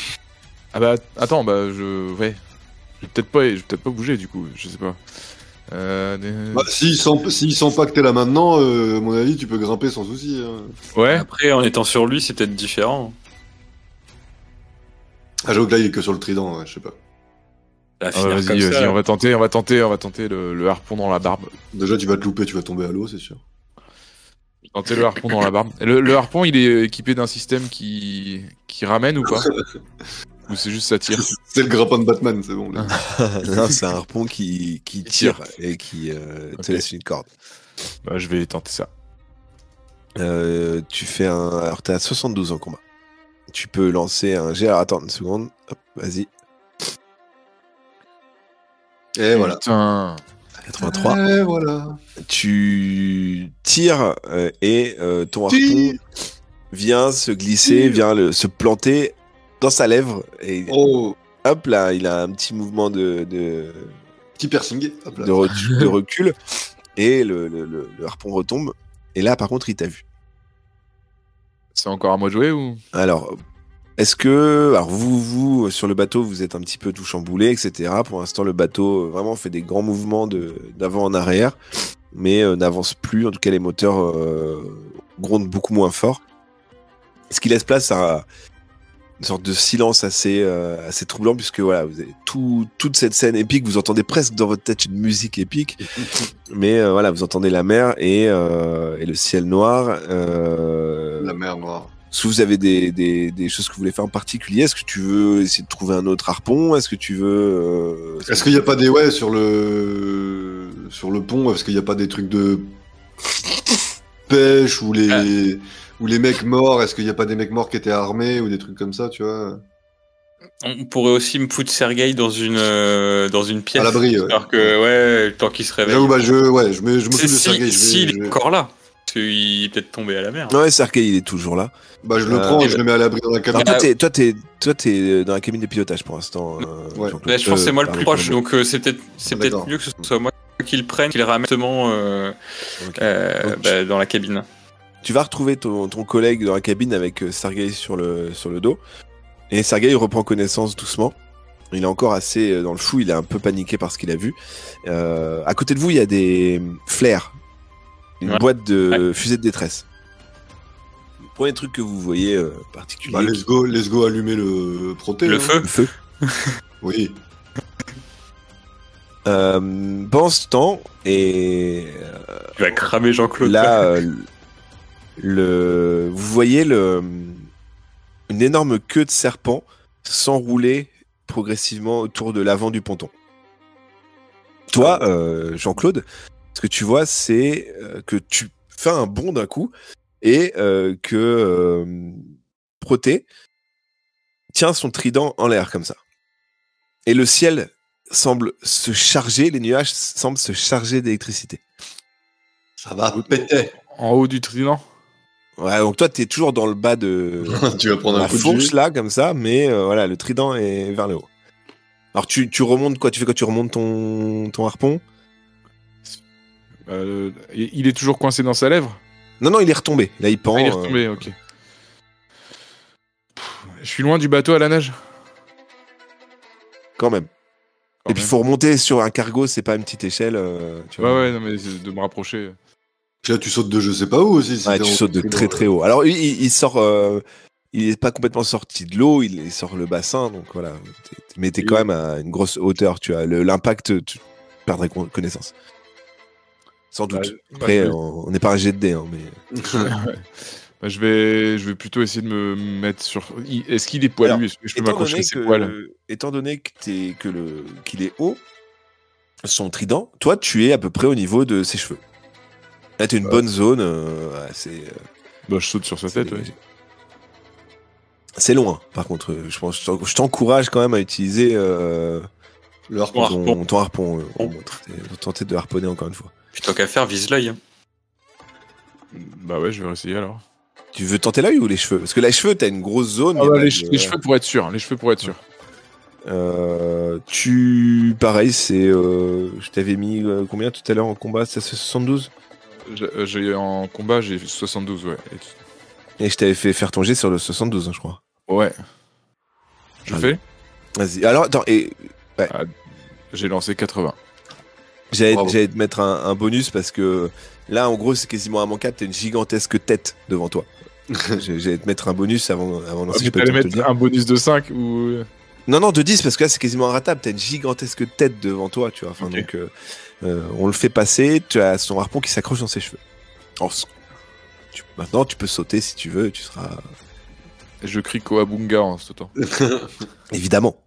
[SPEAKER 2] Ah bah, attends, bah, je... Ouais. Je vais peut-être pas, je vais peut-être pas bouger, du coup, je sais pas. Euh... des-
[SPEAKER 3] Bah, s'ils que t'es là maintenant, euh, à mon avis, tu peux grimper sans souci. hein.
[SPEAKER 2] Ouais
[SPEAKER 4] Après, en étant sur lui, c'est peut-être différent.
[SPEAKER 3] Ah, j'avoue que là, il est que sur le trident, ouais, je sais pas.
[SPEAKER 2] Ah, Vas-y,
[SPEAKER 4] ça.
[SPEAKER 2] on va tenter, on va tenter, on va tenter le, le harpon dans la barbe.
[SPEAKER 3] Déjà, tu vas te louper, tu vas tomber à l'eau, c'est sûr.
[SPEAKER 2] Tenter le harpon dans la barbe. Le harpon, il est équipé d'un système qui... qui ramène ou pas? Ou c'est juste ça tire
[SPEAKER 3] C'est le grappin de Batman, c'est bon. là.
[SPEAKER 1] non, c'est un harpon qui, qui tire et qui euh, te laisse une corde.
[SPEAKER 2] Bah, je vais tenter ça.
[SPEAKER 1] Euh, tu fais un. Alors, t'es à 72 en combat. Tu peux lancer un jet. Alors, attends une seconde. Hop, vas-y.
[SPEAKER 3] Et voilà.
[SPEAKER 2] Putain
[SPEAKER 1] 83.
[SPEAKER 3] Et voilà.
[SPEAKER 1] Tu tires euh, et euh, ton harpon vient se glisser,
[SPEAKER 3] Tire.
[SPEAKER 1] vient le- se planter dans sa lèvre. Et
[SPEAKER 3] Oh,
[SPEAKER 1] hop là, il a un petit mouvement de, de,
[SPEAKER 3] petit piercing. Hop là.
[SPEAKER 1] de, re- de recul. Et le, le- le- le harpon retombe. Et là, par contre, il t'a vu.
[SPEAKER 2] C'est encore à moi de jouer ou?
[SPEAKER 1] Alors, est-ce que, alors vous, vous, sur le bateau, vous êtes un petit peu tout chamboulé, etc. Pour l'instant, le bateau euh, vraiment fait des grands mouvements de d'avant en arrière, mais euh, n'avance plus. En tout cas, les moteurs euh, grondent beaucoup moins fort. Ce qui laisse place à une sorte de silence assez, euh, assez troublant, puisque voilà, vous avez tout, toute cette scène épique, vous entendez presque dans votre tête une musique épique, mais euh, voilà, vous entendez la mer et, euh, et le ciel noir. euh,
[SPEAKER 3] La mer noire.
[SPEAKER 1] est-ce que vous avez des, des, des choses que vous voulez faire en particulier? Est-ce que tu veux essayer de trouver un autre harpon? Est-ce que tu veux... euh,
[SPEAKER 3] Est-ce qu'il n'y a pas des ouais sur le sur le pont Est-ce qu'il n'y a pas des trucs de pêche ou les ou les mecs morts Est-ce qu'il n'y a pas des mecs morts qui étaient armés ou des trucs comme ça, tu vois?
[SPEAKER 4] On pourrait aussi me foutre Sergueï dans une, euh, dans une pièce.
[SPEAKER 3] À l'abri, ouais.
[SPEAKER 4] Alors que, ouais, tant qu'il se réveille.
[SPEAKER 3] J'avoue, bah je ouais, je me- je m'occupe de
[SPEAKER 4] Si-
[SPEAKER 3] Sergei.
[SPEAKER 4] si-
[SPEAKER 3] je vais-
[SPEAKER 4] S'il
[SPEAKER 3] je
[SPEAKER 4] est encore là. Parce qu'il est peut-être tombé à la mer.
[SPEAKER 1] Ouais, Sergei, il est toujours là.
[SPEAKER 3] Bah je le
[SPEAKER 1] Euh,
[SPEAKER 3] prends
[SPEAKER 4] et
[SPEAKER 3] je le mets à l'abri dans la
[SPEAKER 1] Alors,
[SPEAKER 3] cabine.
[SPEAKER 1] toi,
[SPEAKER 4] Ah.
[SPEAKER 1] t'es, toi, t'es, toi, t'es dans la cabine de pilotage pour l'instant. euh,
[SPEAKER 3] Ouais.
[SPEAKER 4] Bah, je pense que c'est
[SPEAKER 1] Euh,
[SPEAKER 4] moi le plus proche, donc euh, c'est peut-être c'est
[SPEAKER 3] Ah,
[SPEAKER 4] peut-être mieux que ce soit moi qui le prenne, qui le ramène justement euh, euh, bah, dans la cabine.
[SPEAKER 1] Tu vas retrouver ton, ton collègue dans la cabine avec euh, Sergei sur le, sur le dos. Et Sergei reprend connaissance doucement. Il est encore assez euh, dans le fou, il est un peu paniqué par ce qu'il a vu. Euh, à côté de vous, il y a des flares. Une
[SPEAKER 4] Ouais.
[SPEAKER 1] boîte de fusée de détresse. Le premier truc que vous voyez euh, particulier.
[SPEAKER 3] Bah, let's go, let's go allumer le proté.
[SPEAKER 4] Le
[SPEAKER 3] hein.
[SPEAKER 4] feu
[SPEAKER 1] le feu.
[SPEAKER 3] Oui.
[SPEAKER 1] Euh, pendant ce temps, et
[SPEAKER 4] Tu vas cramer Jean-Claude.
[SPEAKER 1] là, euh, le, vous voyez le, une énorme queue de serpent s'enrouler progressivement autour de l'avant du ponton. Toi, euh, Jean-Claude, ce que tu vois, c'est euh, que tu fais un bond d'un coup et euh, que euh, Proté tient son trident en l'air comme ça. Et le ciel semble se charger, les nuages semblent se charger d'électricité.
[SPEAKER 3] Ça va péter.
[SPEAKER 2] En haut du trident?
[SPEAKER 1] Ouais, donc toi, t'es toujours dans le bas de
[SPEAKER 3] tu vas prendre un
[SPEAKER 1] la
[SPEAKER 3] coup
[SPEAKER 1] fourche là, comme ça, mais euh, voilà, le trident est vers le haut. Alors tu, tu remontes quoi? Tu fais quoi? Tu remontes ton, ton harpon?
[SPEAKER 2] Euh, Il est toujours coincé dans sa lèvre?
[SPEAKER 1] Non, non, il est retombé. Là, il pend.
[SPEAKER 2] Ah, Il est
[SPEAKER 1] euh,
[SPEAKER 2] retombé, ok. Pff, Je suis loin du bateau à la nage
[SPEAKER 1] quand même.
[SPEAKER 2] Quand
[SPEAKER 1] Et puis, il
[SPEAKER 2] même.
[SPEAKER 1] faut remonter sur un cargo, c'est pas une petite échelle. euh, tu
[SPEAKER 2] Ouais,
[SPEAKER 1] vois.
[SPEAKER 2] ouais, non, mais c'est de me rapprocher.
[SPEAKER 3] Là, tu sautes de je sais pas où aussi. si
[SPEAKER 1] Ouais, tu sautes de très très haut. Alors, il, sort. euh, il est pas complètement sorti de l'eau, il, il sort le bassin, donc voilà. T'es- Mais t'es quand même à une grosse hauteur, tu as le- l'impact, tu perdrais con- connaissance. Sans doute.
[SPEAKER 2] Bah, bah,
[SPEAKER 1] Après,
[SPEAKER 2] vais-
[SPEAKER 1] on n'est pas un jet de dés, hein, mais.
[SPEAKER 2] Bah, je, vais, je vais plutôt essayer de me mettre sur. Est-ce qu'il est poilu?
[SPEAKER 1] Alors,
[SPEAKER 2] Est-ce que je peux m'accrocher à ses poils
[SPEAKER 1] Étant donné que t'es- que le qu'il est haut, son trident, toi tu es à peu près au niveau de ses cheveux. Là t'es une bonne zone, euh, assez. euh,
[SPEAKER 2] Bah, je saute sur sa tête,
[SPEAKER 1] c'est-
[SPEAKER 2] ouais.
[SPEAKER 1] C'est loin. Par contre, euh, je pense, je t'en- je t'encourage quand même à utiliser euh,
[SPEAKER 3] Le harpon.
[SPEAKER 1] ton,
[SPEAKER 4] harpon.
[SPEAKER 1] ton harpon. euh, tenter- tenter de harponner encore une fois.
[SPEAKER 4] Puis tant qu'à faire, vise l'œil. hein.
[SPEAKER 2] Bah ouais, je vais essayer alors.
[SPEAKER 1] Tu veux tenter l'œil ou les cheveux? Parce que les cheveux, t'as une grosse zone.
[SPEAKER 2] Ah bah, les,
[SPEAKER 1] de-
[SPEAKER 2] che- les cheveux pour être sûr, les cheveux pour être sûr.
[SPEAKER 1] Euh, tu, pareil, c'est, euh, je t'avais mis euh, combien tout à l'heure en combat? C'est 72
[SPEAKER 2] J'ai- euh, J'ai en combat, j'ai 72, ouais. Et
[SPEAKER 1] je t'avais fait faire ton jet sur le 72, hein, je crois.
[SPEAKER 2] Ouais. Je
[SPEAKER 1] Allez.
[SPEAKER 2] fais?
[SPEAKER 1] Vas-y. Alors, attends, et
[SPEAKER 2] J'ai lancé 80.
[SPEAKER 1] j'allais, te mettre un, un bonus parce que là, en gros, c'est quasiment immanquable. T'as une gigantesque tête devant toi. J'allais te mettre un bonus avant, avant de lancer,
[SPEAKER 2] Ah,
[SPEAKER 1] je peux te
[SPEAKER 2] mettre un bonus de 5 ou.
[SPEAKER 1] Non, non, de 10 parce que là, c'est quasiment inratable. T'as une gigantesque tête devant toi, tu vois. Enfin, donc, euh, euh, on le fait passer. Tu as son harpon qui s'accroche dans ses cheveux. Alors, tu- maintenant, tu peux sauter si tu veux. Tu seras
[SPEAKER 2] Je crie Koabunga en sautant.
[SPEAKER 1] Évidemment.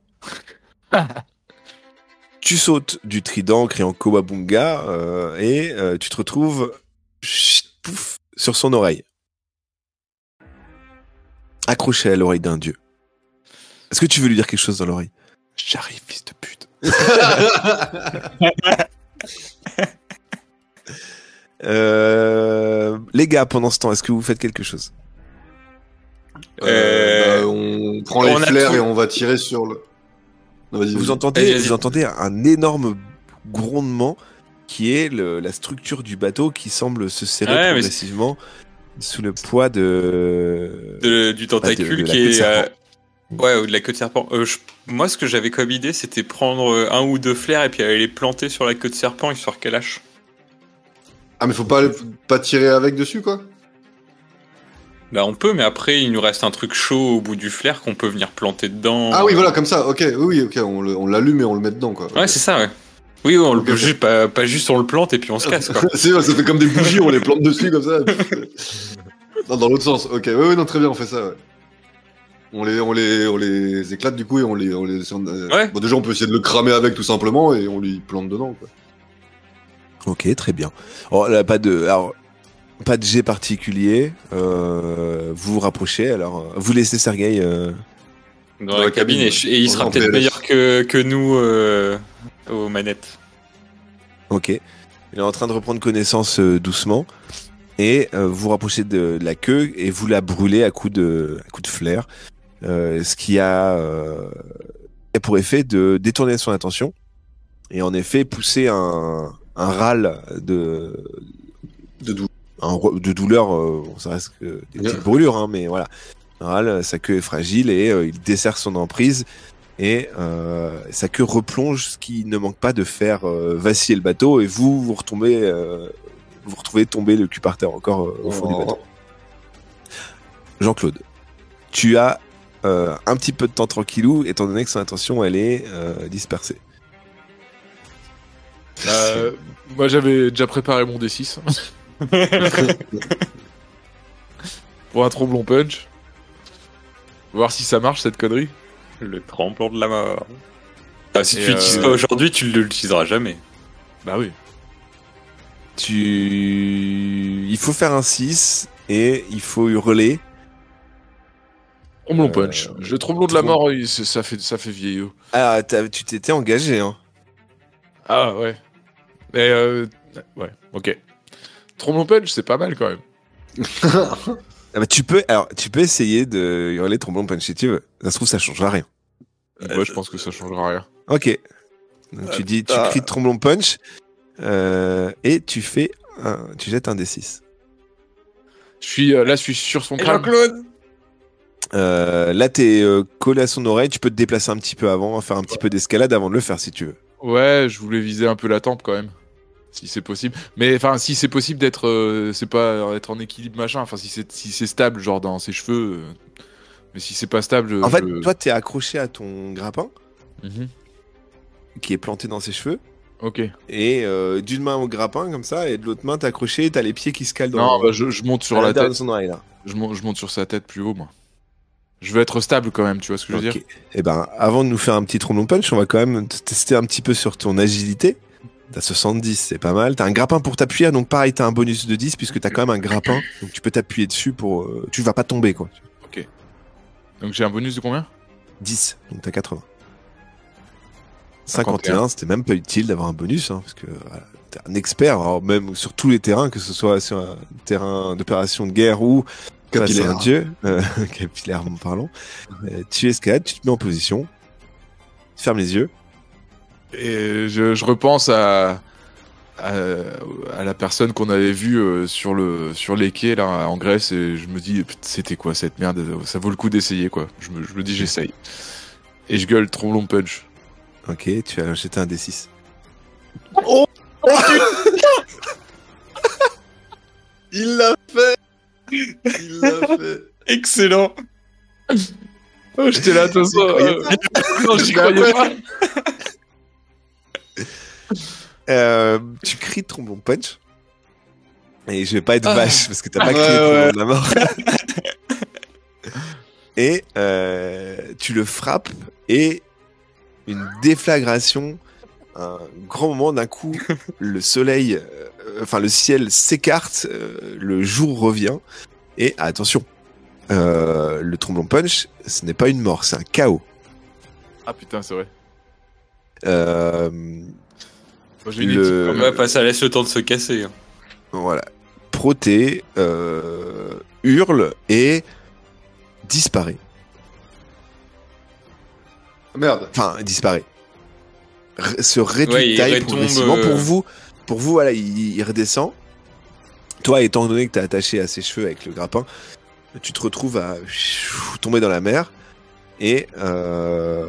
[SPEAKER 1] tu sautes du trident criant Kowabunga euh, et euh, tu te retrouves pouf, sur son oreille. Accroché à l'oreille d'un dieu. Est-ce que tu veux lui dire quelque chose dans l'oreille?
[SPEAKER 2] J'arrive, fils de pute.
[SPEAKER 1] Euh, Les gars, pendant ce temps, est-ce que vous faites quelque chose?
[SPEAKER 3] Euh, bah, on prend les
[SPEAKER 4] on a
[SPEAKER 3] flares
[SPEAKER 4] tout.
[SPEAKER 3] et on va tirer sur le.
[SPEAKER 1] Vous entendez, vous entendez un énorme grondement qui est le- la structure du bateau qui semble se serrer
[SPEAKER 4] Ouais,
[SPEAKER 1] progressivement sous le poids de...
[SPEAKER 4] De- du
[SPEAKER 1] Bah, de-
[SPEAKER 4] tentacule
[SPEAKER 1] de
[SPEAKER 4] qui est. Ouais, ou de la queue de serpent. Euh, je- Moi, ce que j'avais comme idée, c'était prendre euh, un ou deux flares et puis aller les planter sur la queue de serpent histoire qu'elle lâche.
[SPEAKER 3] Ah, mais faut pas, pas tirer avec dessus, quoi
[SPEAKER 4] Bah, on peut, mais après, il nous reste un truc chaud au bout du flair qu'on peut venir planter dedans.
[SPEAKER 3] Ah oui, voilà, comme ça, ok, oui, ok, on l'allume et on le met dedans, quoi.
[SPEAKER 4] Ouais, c'est ça, ouais. Oui, on le juste, pas, pas juste on le plante et puis on se casse, quoi.
[SPEAKER 3] c'est vrai, ça fait comme des bougies, on les plante dessus, comme ça. non, dans l'autre sens, ok, oui, oui, non, très bien, on fait ça, ouais. On les, on, les, on les éclate du coup et on les. On les euh,
[SPEAKER 4] Ouais.
[SPEAKER 3] Bon, déjà, on peut essayer de le cramer avec tout simplement et on lui plante dedans. Quoi.
[SPEAKER 1] Ok, très bien. Oh, là, pas de, alors, pas de jet particulier. Euh, vous vous rapprochez. Alors, euh, vous laissez Sergei. euh,
[SPEAKER 4] Dans, la, cabine, et, il sera peut-être meilleur que, que nous euh, aux manettes.
[SPEAKER 1] Ok. Il est en train de reprendre connaissance euh, doucement. Et euh, vous vous rapprochez de, la queue et vous la brûlez à coups de, à coups de flair. Euh, ce qui a, euh, pour effet de détourner son attention. Et en effet, pousser un, un râle de,
[SPEAKER 3] De
[SPEAKER 1] un re- de douleur, euh, ça reste que des
[SPEAKER 3] Bien.
[SPEAKER 1] petites brûlures, hein, mais voilà. En général, sa queue est fragile et euh, il desserre son emprise et euh, sa queue replonge, ce qui ne manque pas de faire vaciller le bateau et vous vous retombez, vous retrouvez tomber le cul par terre encore au fond du
[SPEAKER 3] Oh.
[SPEAKER 1] bateau. Jean-Claude, tu as euh, un petit peu de temps tranquillou, étant donné que son attention elle est euh, dispersée.
[SPEAKER 2] Euh, moi, j'avais déjà préparé mon D6. Pour un tromblon punch. Voir si ça marche cette connerie.
[SPEAKER 4] Le tremblant de la mort. Ah, si
[SPEAKER 2] Et
[SPEAKER 4] tu l'utilises
[SPEAKER 2] euh,
[SPEAKER 4] pas aujourd'hui, tu ne l'utiliseras jamais.
[SPEAKER 2] Bah oui.
[SPEAKER 1] Tu... Il faut faire un 6 et il faut hurler.
[SPEAKER 2] Tromblon
[SPEAKER 1] Euh,
[SPEAKER 2] punch. Le tromblon de la mort, ça fait, ça fait vieillot.
[SPEAKER 1] Ah, tu t'étais engagé, hein.
[SPEAKER 2] Ah ouais. Mais euh, ouais, ok. Tromblon punch, c'est pas mal quand même.
[SPEAKER 1] Ah bah, tu peux, alors, tu peux essayer de hurler trombone punch si tu veux. Ça se trouve, ça changera rien.
[SPEAKER 2] Moi, je pense que ça changera rien.
[SPEAKER 1] Ok. Donc, tu dis, tu
[SPEAKER 3] putain.
[SPEAKER 1] cries tromblon punch euh, et tu fais, un, tu jettes un d6.
[SPEAKER 2] Je suis euh, là, je suis sur son crâne.
[SPEAKER 4] Jean-Claude
[SPEAKER 1] Euh, là, t'es euh, collé à son oreille. Tu peux te déplacer un petit peu avant, faire un petit peu d'escalade avant de le faire si tu veux.
[SPEAKER 2] Ouais, je voulais viser un peu la tempe quand même. Si c'est possible. Mais enfin, si c'est possible d'être. euh, c'est pas être en équilibre machin. Enfin, si c'est si c'est stable, genre dans ses cheveux. mais si c'est pas stable.
[SPEAKER 1] En fait, toi, t'es accroché à ton grappin
[SPEAKER 2] Mhm.
[SPEAKER 1] qui est planté dans ses cheveux.
[SPEAKER 2] Ok.
[SPEAKER 1] Et d'une main au grappin comme ça, et de l'autre main, t'es accroché. T'as les pieds qui se calent dans
[SPEAKER 2] Non, bah, je, je monte sur
[SPEAKER 1] à
[SPEAKER 2] la tête.
[SPEAKER 1] son oreille là.
[SPEAKER 2] Je monte, je monte sur sa tête plus haut, moi. Je veux être stable quand même, tu vois ce que je veux
[SPEAKER 1] Ok.
[SPEAKER 2] dire
[SPEAKER 1] Eh ben, avant de nous faire un petit tromblon punch, on va quand même te tester un petit peu sur ton agilité. T'as 70, c'est pas mal. T'as un grappin pour t'appuyer, donc pareil, t'as un bonus de 10 puisque t'as quand même un grappin, donc tu peux t'appuyer dessus pour. euh, tu vas pas tomber quoi.
[SPEAKER 2] Donc j'ai un bonus de combien
[SPEAKER 1] 10, donc t'as 80.
[SPEAKER 2] 51.
[SPEAKER 1] 51, c'était même pas utile d'avoir un bonus, hein, parce que voilà, t'es un expert, alors même sur tous les terrains, que ce soit sur un terrain d'opération de guerre ou face à
[SPEAKER 3] Capillaire.
[SPEAKER 1] un dieu, euh, capillairement parlant. Euh, tu escalades, tu te mets en position, tu fermes les yeux.
[SPEAKER 2] Et je, je repense à, à, à la personne qu'on avait vue euh, sur le sur les quais là en Grèce et je me dis c'était quoi cette merde? Ça vaut le coup d'essayer quoi je me, je me dis j'essaye et je gueule tromblon punch
[SPEAKER 1] Ok, tu as jeté un D6.
[SPEAKER 3] Il l'a fait Il l'a fait
[SPEAKER 4] Excellent
[SPEAKER 2] oh, j'étais là attention
[SPEAKER 1] croyais
[SPEAKER 2] non j'y croyais pas
[SPEAKER 1] Euh, tu cries trombon punch. Et je vais pas être
[SPEAKER 4] Ah.
[SPEAKER 1] vache parce que t'as pas
[SPEAKER 3] Ouais,
[SPEAKER 1] crié
[SPEAKER 3] ouais.
[SPEAKER 1] trombon de la mort. et euh, tu le frappes et une déflagration, un grand moment d'un coup, le soleil, euh, enfin le ciel s'écarte, euh, le jour revient et attention, euh, le tromblon punch, ce n'est pas une mort, c'est un chaos.
[SPEAKER 2] ah putain c'est vrai
[SPEAKER 1] Euh,
[SPEAKER 2] Moi, j'ai une
[SPEAKER 1] Le-
[SPEAKER 2] éthique, quand même.
[SPEAKER 4] Ouais, bah, ça laisse le temps de se casser. hein.
[SPEAKER 1] Voilà. Proté euh, hurle et disparaît.
[SPEAKER 3] Merde.
[SPEAKER 1] Enfin, disparaît. R- se réduit
[SPEAKER 4] Ouais,
[SPEAKER 1] taille progressivement.
[SPEAKER 4] euh,
[SPEAKER 1] Pour vous, pour vous, voilà, il, redescend. Toi, étant donné que t'es attaché à ses cheveux avec le grappin, tu te retrouves à tomber dans la mer et euh,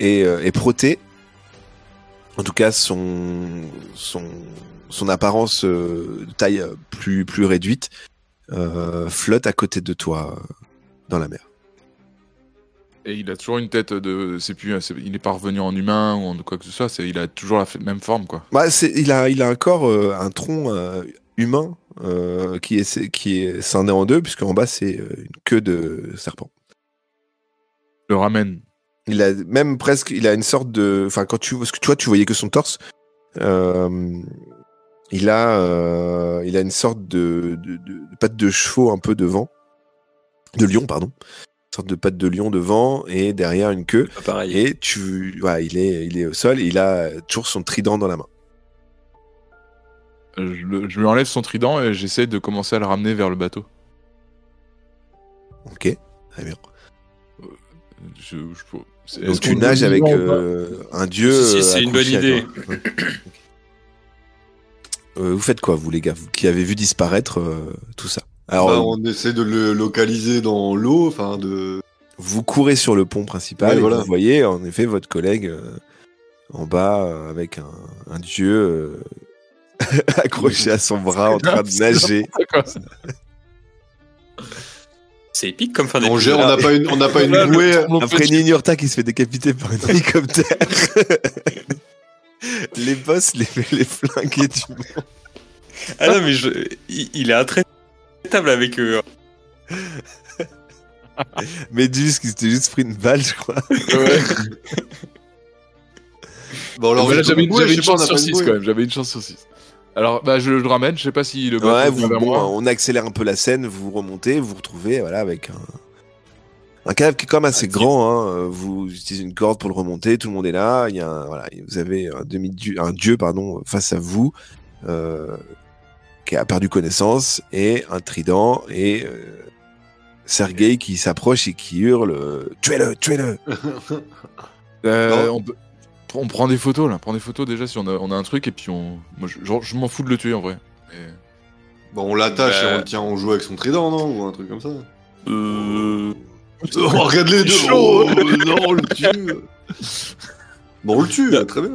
[SPEAKER 1] et, euh, et Proté, en tout cas son son son apparence euh, de taille plus plus réduite, euh, flotte à côté de toi dans la mer.
[SPEAKER 2] Et il a toujours une tête de c'est plus il est pas revenu en humain ou en quoi que ce soit c'est il a toujours la même forme quoi.
[SPEAKER 1] Bah, c'est, il a, il a un corps, euh, un tronc euh, humain euh, qui est, qui est scindé en deux, puisqu'en bas c'est une queue de serpent.
[SPEAKER 2] le ramène
[SPEAKER 1] Il a même presque, il a une sorte de, enfin quand tu, parce que toi tu voyais que son torse, il a, il a une sorte de, de, de, de patte de chevaux un peu devant, de lion pardon, sorte de patte de lion devant et derrière une queue.
[SPEAKER 4] Pas pareil.
[SPEAKER 1] Et tu, voilà, il est, il est au sol et il a toujours son trident dans la main.
[SPEAKER 2] Euh, je, le- je lui enlève son trident et j'essaie de commencer à le ramener vers le bateau
[SPEAKER 1] Ok, très bien.
[SPEAKER 2] Je- je- c'est-
[SPEAKER 1] Donc tu nages avec euh, un dieu.
[SPEAKER 4] Si, si,
[SPEAKER 1] euh,
[SPEAKER 4] c'est une bonne idée.
[SPEAKER 1] Euh, vous faites quoi, vous les gars, vous qui avez vu disparaître euh, tout ça? Alors,
[SPEAKER 3] Bah,
[SPEAKER 1] euh,
[SPEAKER 3] on essaie de le localiser dans l'eau, enfin de.
[SPEAKER 1] vous courez sur le pont principal
[SPEAKER 3] Ouais,
[SPEAKER 1] et
[SPEAKER 3] voilà.
[SPEAKER 1] vous voyez en effet votre collègue euh, en bas euh, avec un, un dieu euh, accroché à son bras en train de nager.
[SPEAKER 4] C'est épique comme fin
[SPEAKER 3] On gère, on n'a pas une, on n'a pas une bouée.
[SPEAKER 1] Après
[SPEAKER 2] petit.
[SPEAKER 1] Nignurta qui se fait décapiter par un hélicoptère. les boss, les, les flingués du monde.
[SPEAKER 4] Ah non, mais je... il, il est avec eux.
[SPEAKER 1] Méduse qui s'était juste pris une balle, je crois.
[SPEAKER 2] Ouais.
[SPEAKER 3] Bon, alors,
[SPEAKER 2] Mais là, j'avais une, chance sur
[SPEAKER 3] pas une
[SPEAKER 2] 6
[SPEAKER 3] bouée.
[SPEAKER 2] quand même. J'avais une chance sur 6. Alors, bah, je le ramène. Je sais pas si le
[SPEAKER 1] Ouais, vous, bon,
[SPEAKER 2] moi.
[SPEAKER 1] on accélère un peu la scène, vous remontez, vous vous retrouvez voilà, avec un, un cadavre qui est quand même assez
[SPEAKER 4] Un
[SPEAKER 1] grand. Hein. euh, Vous utilisez une corde pour le remonter, tout le monde est là. Il y a un- voilà, vous avez un demi dieu, un dieu pardon face à vous euh, qui a perdu connaissance et un trident et euh, Sergei qui s'approche et qui hurle euh, tuez-le, tuez-le.
[SPEAKER 2] Euh, on, peut- on prend des photos là. Prends des photos déjà si on a, on a un truc et puis on. Moi, je, je m'en fous de le tuer en vrai. Mais-
[SPEAKER 3] Bon, on l'attache
[SPEAKER 4] Bah.
[SPEAKER 3] et on le tient, on joue avec son trident, non Ou un truc comme ça.
[SPEAKER 4] Euh...
[SPEAKER 3] Oh, regarde les deux.
[SPEAKER 2] chaud.
[SPEAKER 3] Oh, non, on le tue. Bon, on le tue, très bien.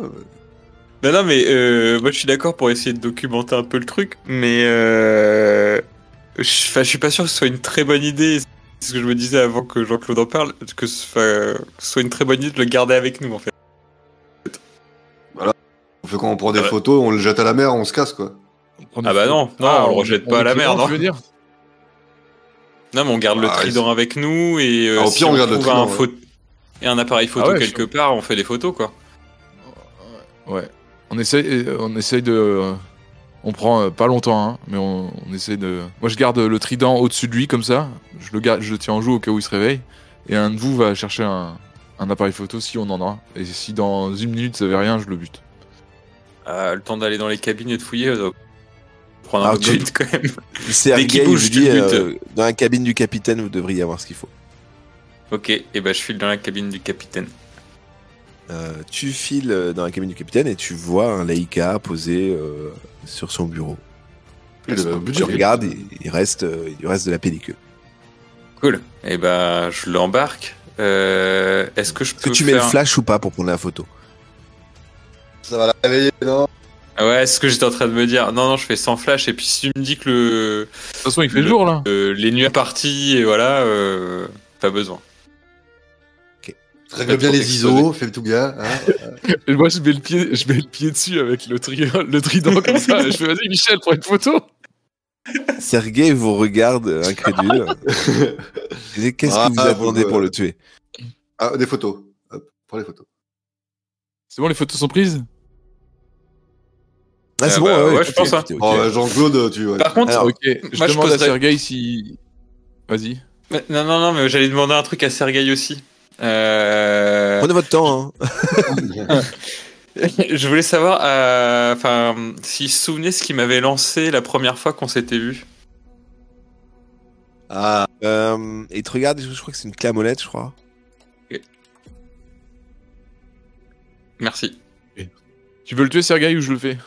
[SPEAKER 4] Non, non, mais euh, moi je suis d'accord pour essayer de documenter un peu le truc, mais euh, je, suis pas sûr que ce soit une très bonne idée. C'est ce que je me disais avant que Jean-Claude en parle, que ce, soit une très bonne idée de le garder avec nous en fait.
[SPEAKER 3] On fait quand on prend des
[SPEAKER 4] Ah ouais.
[SPEAKER 3] photos, on le jette à la mer, on se casse, quoi.
[SPEAKER 2] on
[SPEAKER 4] Ah bah non, non,
[SPEAKER 2] Ah,
[SPEAKER 4] on le rejette
[SPEAKER 2] on
[SPEAKER 4] pas à la mer, non.
[SPEAKER 2] tu veux dire
[SPEAKER 4] Non, mais on garde le
[SPEAKER 3] Ah,
[SPEAKER 4] trident avec nous et euh,
[SPEAKER 3] Ah, au
[SPEAKER 4] si
[SPEAKER 3] pire, on garde le
[SPEAKER 4] trouve
[SPEAKER 3] trident,
[SPEAKER 4] un,
[SPEAKER 3] ouais.
[SPEAKER 4] pho- et un appareil photo
[SPEAKER 2] Ah ouais,
[SPEAKER 4] quelque part, on fait des photos quoi.
[SPEAKER 2] Ouais. On essaye, euh, on essaye de. euh, On prend euh, pas longtemps, hein, mais on, on essaye de. Moi, je garde le trident au-dessus de lui comme ça. Je le garde, je le tiens en joue au cas où il se réveille. Et un de vous va chercher un, un appareil photo si on en a. Et si dans une minute ça avait rien, je le bute.
[SPEAKER 4] Ah, le temps d'aller dans les cabines et de fouiller, ça doit prendre un
[SPEAKER 1] Ah, tu-
[SPEAKER 4] vite quand même. Qu'il
[SPEAKER 1] vous
[SPEAKER 4] bouge, butes.
[SPEAKER 1] euh, dans la cabine du capitaine, vous devriez avoir ce qu'il faut.
[SPEAKER 4] Ok, et bah je file dans la cabine du capitaine.
[SPEAKER 1] Euh, tu files euh, dans la cabine du capitaine et tu vois un Leica posé euh, sur son bureau.
[SPEAKER 3] Et le
[SPEAKER 1] Tu
[SPEAKER 3] budget.
[SPEAKER 1] regardes, il, il reste, euh, il reste de la pellicule.
[SPEAKER 4] Cool. Et bah je l'embarque. Euh, Est-ce que je
[SPEAKER 1] Est-ce que
[SPEAKER 4] peux
[SPEAKER 1] tu mets le flash ou pas pour prendre la photo?
[SPEAKER 3] Ça va la réveiller, non?
[SPEAKER 4] Ah Ouais, c'est ce que j'étais en train de me dire. Non, non, je fais sans flash. Et puis si tu me dis que le,
[SPEAKER 2] De toute façon, il fait
[SPEAKER 4] Le-
[SPEAKER 2] jour là.
[SPEAKER 4] euh, les nuits parties et voilà, euh, pas besoin.
[SPEAKER 3] Règle bien les ISO, fais tout bien. hein.
[SPEAKER 2] Et moi, je mets le pied, je mets le pied dessus avec le, tri- le trident comme ça. et je fais vas-y, Michel, prends une photo.
[SPEAKER 1] Sergei vous regarde euh, incrédule. Qu'est-ce
[SPEAKER 3] Ah,
[SPEAKER 1] que vous
[SPEAKER 3] ah,
[SPEAKER 1] attendez
[SPEAKER 3] vous,
[SPEAKER 1] pour
[SPEAKER 3] euh,
[SPEAKER 1] le tuer?
[SPEAKER 3] Ah, des photos. Hop, prends les photos.
[SPEAKER 2] C'est bon, les photos sont prises?
[SPEAKER 1] Ah, c'est
[SPEAKER 4] Ah
[SPEAKER 1] bon,
[SPEAKER 4] bah,
[SPEAKER 1] ouais,
[SPEAKER 4] ouais, je pense, hein.
[SPEAKER 3] Oh, euh, Jean-Claude, tu vois.
[SPEAKER 4] Par contre,
[SPEAKER 1] Alors.
[SPEAKER 2] Je
[SPEAKER 4] moi, je
[SPEAKER 2] demande à Sergei si. Vas-y.
[SPEAKER 4] non, non, non, mais j'allais demander un truc à Sergei aussi. Euh,
[SPEAKER 1] Prenez votre temps. Hein.
[SPEAKER 4] je voulais savoir, euh, enfin, s'il se souvenait ce qui m'avait lancé la première fois qu'on s'était vu.
[SPEAKER 3] Ah,
[SPEAKER 1] Euh, il te regarde, je crois que c'est une clé à molette, je crois.
[SPEAKER 4] Merci.
[SPEAKER 2] Tu veux le tuer, Sergei, ou je le fais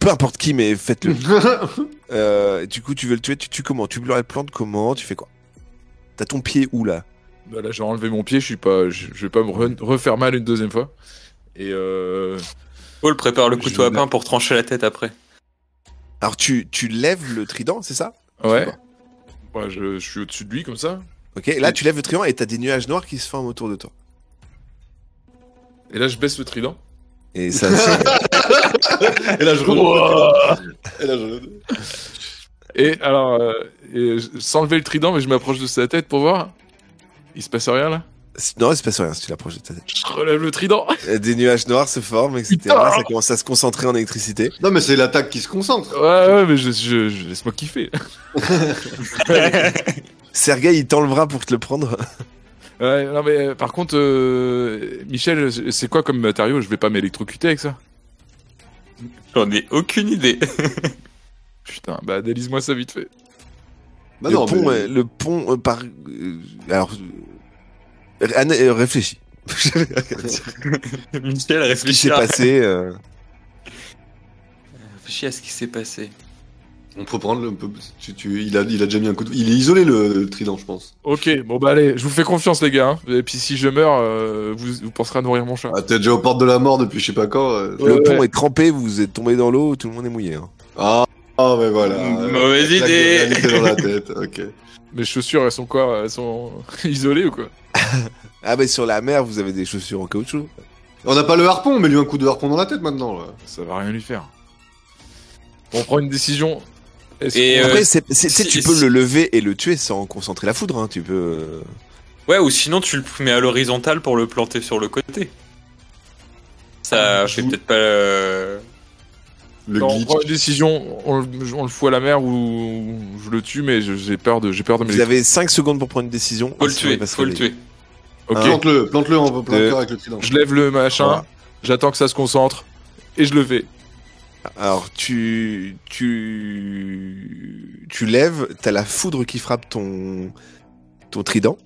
[SPEAKER 1] Peu importe qui, mais faites-le. Euh, du coup, tu veux le tuer, tu tues comment? Tu le plantes comment? Tu fais quoi? T'as ton pied où là?
[SPEAKER 2] Bah là, j'ai enlevé mon pied. Je suis pas. Je, je vais pas me re- refaire mal une deuxième fois. Et euh.
[SPEAKER 4] Paul prépare le couteau à pain pour trancher la tête après.
[SPEAKER 1] Alors, tu, tu lèves le trident, c'est ça?
[SPEAKER 2] Ouais. Ouais, je, je suis au-dessus de lui comme ça.
[SPEAKER 1] Ok, là, tu lèves le trident et t'as des nuages noirs qui se forment autour de toi.
[SPEAKER 2] Et là, je baisse le trident.
[SPEAKER 1] Et ça,
[SPEAKER 3] Et là, je remonte. Et là, je...
[SPEAKER 2] Et alors, euh, et sans lever le trident, mais je m'approche de sa tête pour voir. Il se passe rien là?
[SPEAKER 1] Non, il se passe rien si tu l'approches de ta tête.
[SPEAKER 2] Je relève le trident.
[SPEAKER 1] Des nuages noirs se forment, etc.
[SPEAKER 2] Putain
[SPEAKER 1] Ça commence à se concentrer en électricité.
[SPEAKER 3] Non, mais c'est l'attaque qui se concentre.
[SPEAKER 2] Ouais, ouais, mais je, je, je- laisse-moi kiffer.
[SPEAKER 1] Sergei, il tend le bras pour te le prendre.
[SPEAKER 2] Ouais, non, mais euh, par contre, euh, Michel, c'est quoi comme matériau? Je vais pas m'électrocuter avec ça
[SPEAKER 4] J'en ai aucune idée.
[SPEAKER 2] Putain, bah délise-moi ça vite fait.
[SPEAKER 3] Bah
[SPEAKER 1] le,
[SPEAKER 3] non,
[SPEAKER 1] pont,
[SPEAKER 3] mais-
[SPEAKER 1] euh, le pont euh, par. euh, alors. euh, Anne- euh, réfléchis.
[SPEAKER 4] Michel
[SPEAKER 1] Ce qui s'est
[SPEAKER 4] réfléchit.
[SPEAKER 1] passé. euh,
[SPEAKER 4] réfléchis à ce qui s'est passé.
[SPEAKER 3] On peut prendre le. peut- tu- tu- il, a, il a déjà mis un coup de. Il est isolé le, le trident, je pense.
[SPEAKER 2] Ok, bon bah allez, je vous fais confiance les gars. hein. Et puis si je meurs, euh, vous, vous penserez à nourrir mon chat.
[SPEAKER 3] Ah, t'es déjà aux portes de la mort depuis je sais pas quand. euh.
[SPEAKER 2] Ouais,
[SPEAKER 1] le
[SPEAKER 2] ouais.
[SPEAKER 1] pont est trempé, vous êtes tombé dans l'eau, tout le monde est mouillé. hein.
[SPEAKER 3] Ah, ah, mais voilà.
[SPEAKER 4] Mauvaise idée.
[SPEAKER 3] réalité dans la tête, ok.
[SPEAKER 2] Mes chaussures, elles sont quoi? Elles sont isolées ou quoi?
[SPEAKER 1] Ah bah sur la mer, vous avez des chaussures en caoutchouc.
[SPEAKER 3] On n'a pas le harpon, mais lui un coup de harpon dans la tête maintenant. Là.
[SPEAKER 2] Ça va rien lui faire. On prend une décision. Est-ce
[SPEAKER 4] Et,
[SPEAKER 2] qu'on-
[SPEAKER 4] euh,
[SPEAKER 1] Après, c'est-
[SPEAKER 4] si-
[SPEAKER 1] tu peux
[SPEAKER 4] si-
[SPEAKER 1] le lever et le tuer sans concentrer la foudre. Hein. Tu peux. euh,
[SPEAKER 4] Ouais, ou sinon tu le mets à l'horizontale pour le planter sur le côté. Ça
[SPEAKER 3] Ah,
[SPEAKER 4] fait
[SPEAKER 3] je-
[SPEAKER 4] peut-être pas.
[SPEAKER 3] Le
[SPEAKER 2] Non, on
[SPEAKER 3] glitch.
[SPEAKER 2] prend une décision, on, le- on le fout à la mer ou je le tue, mais j'ai peur de, j'ai peur de me
[SPEAKER 1] Vous avez 5 secondes pour prendre une décision.
[SPEAKER 4] Faut le
[SPEAKER 1] il
[SPEAKER 4] tuer, faut le tuer.
[SPEAKER 2] Ok,
[SPEAKER 1] Hein
[SPEAKER 3] Plante-le, plante-le en plein
[SPEAKER 2] Euh,
[SPEAKER 3] cœur avec le trident.
[SPEAKER 2] je lève le machin, j'attends que ça se concentre et je le fais.
[SPEAKER 1] Alors tu tu tu lèves, t'as la foudre qui frappe ton ton trident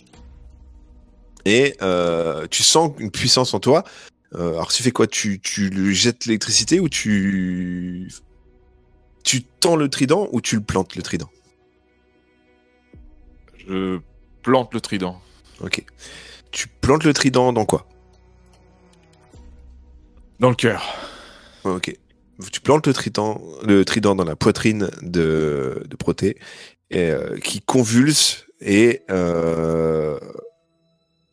[SPEAKER 1] et euh, tu sens une puissance en toi. Euh, alors tu fais quoi? Tu tu lui jettes l'électricité ou tu tu tends le trident ou tu le plantes le trident?
[SPEAKER 2] Je plante le trident.
[SPEAKER 1] Ok. Tu plantes le trident dans quoi?
[SPEAKER 2] Dans le cœur.
[SPEAKER 1] Ok. Tu plantes le trident, le trident dans la poitrine de, de Proté, et, euh, qui convulse et euh,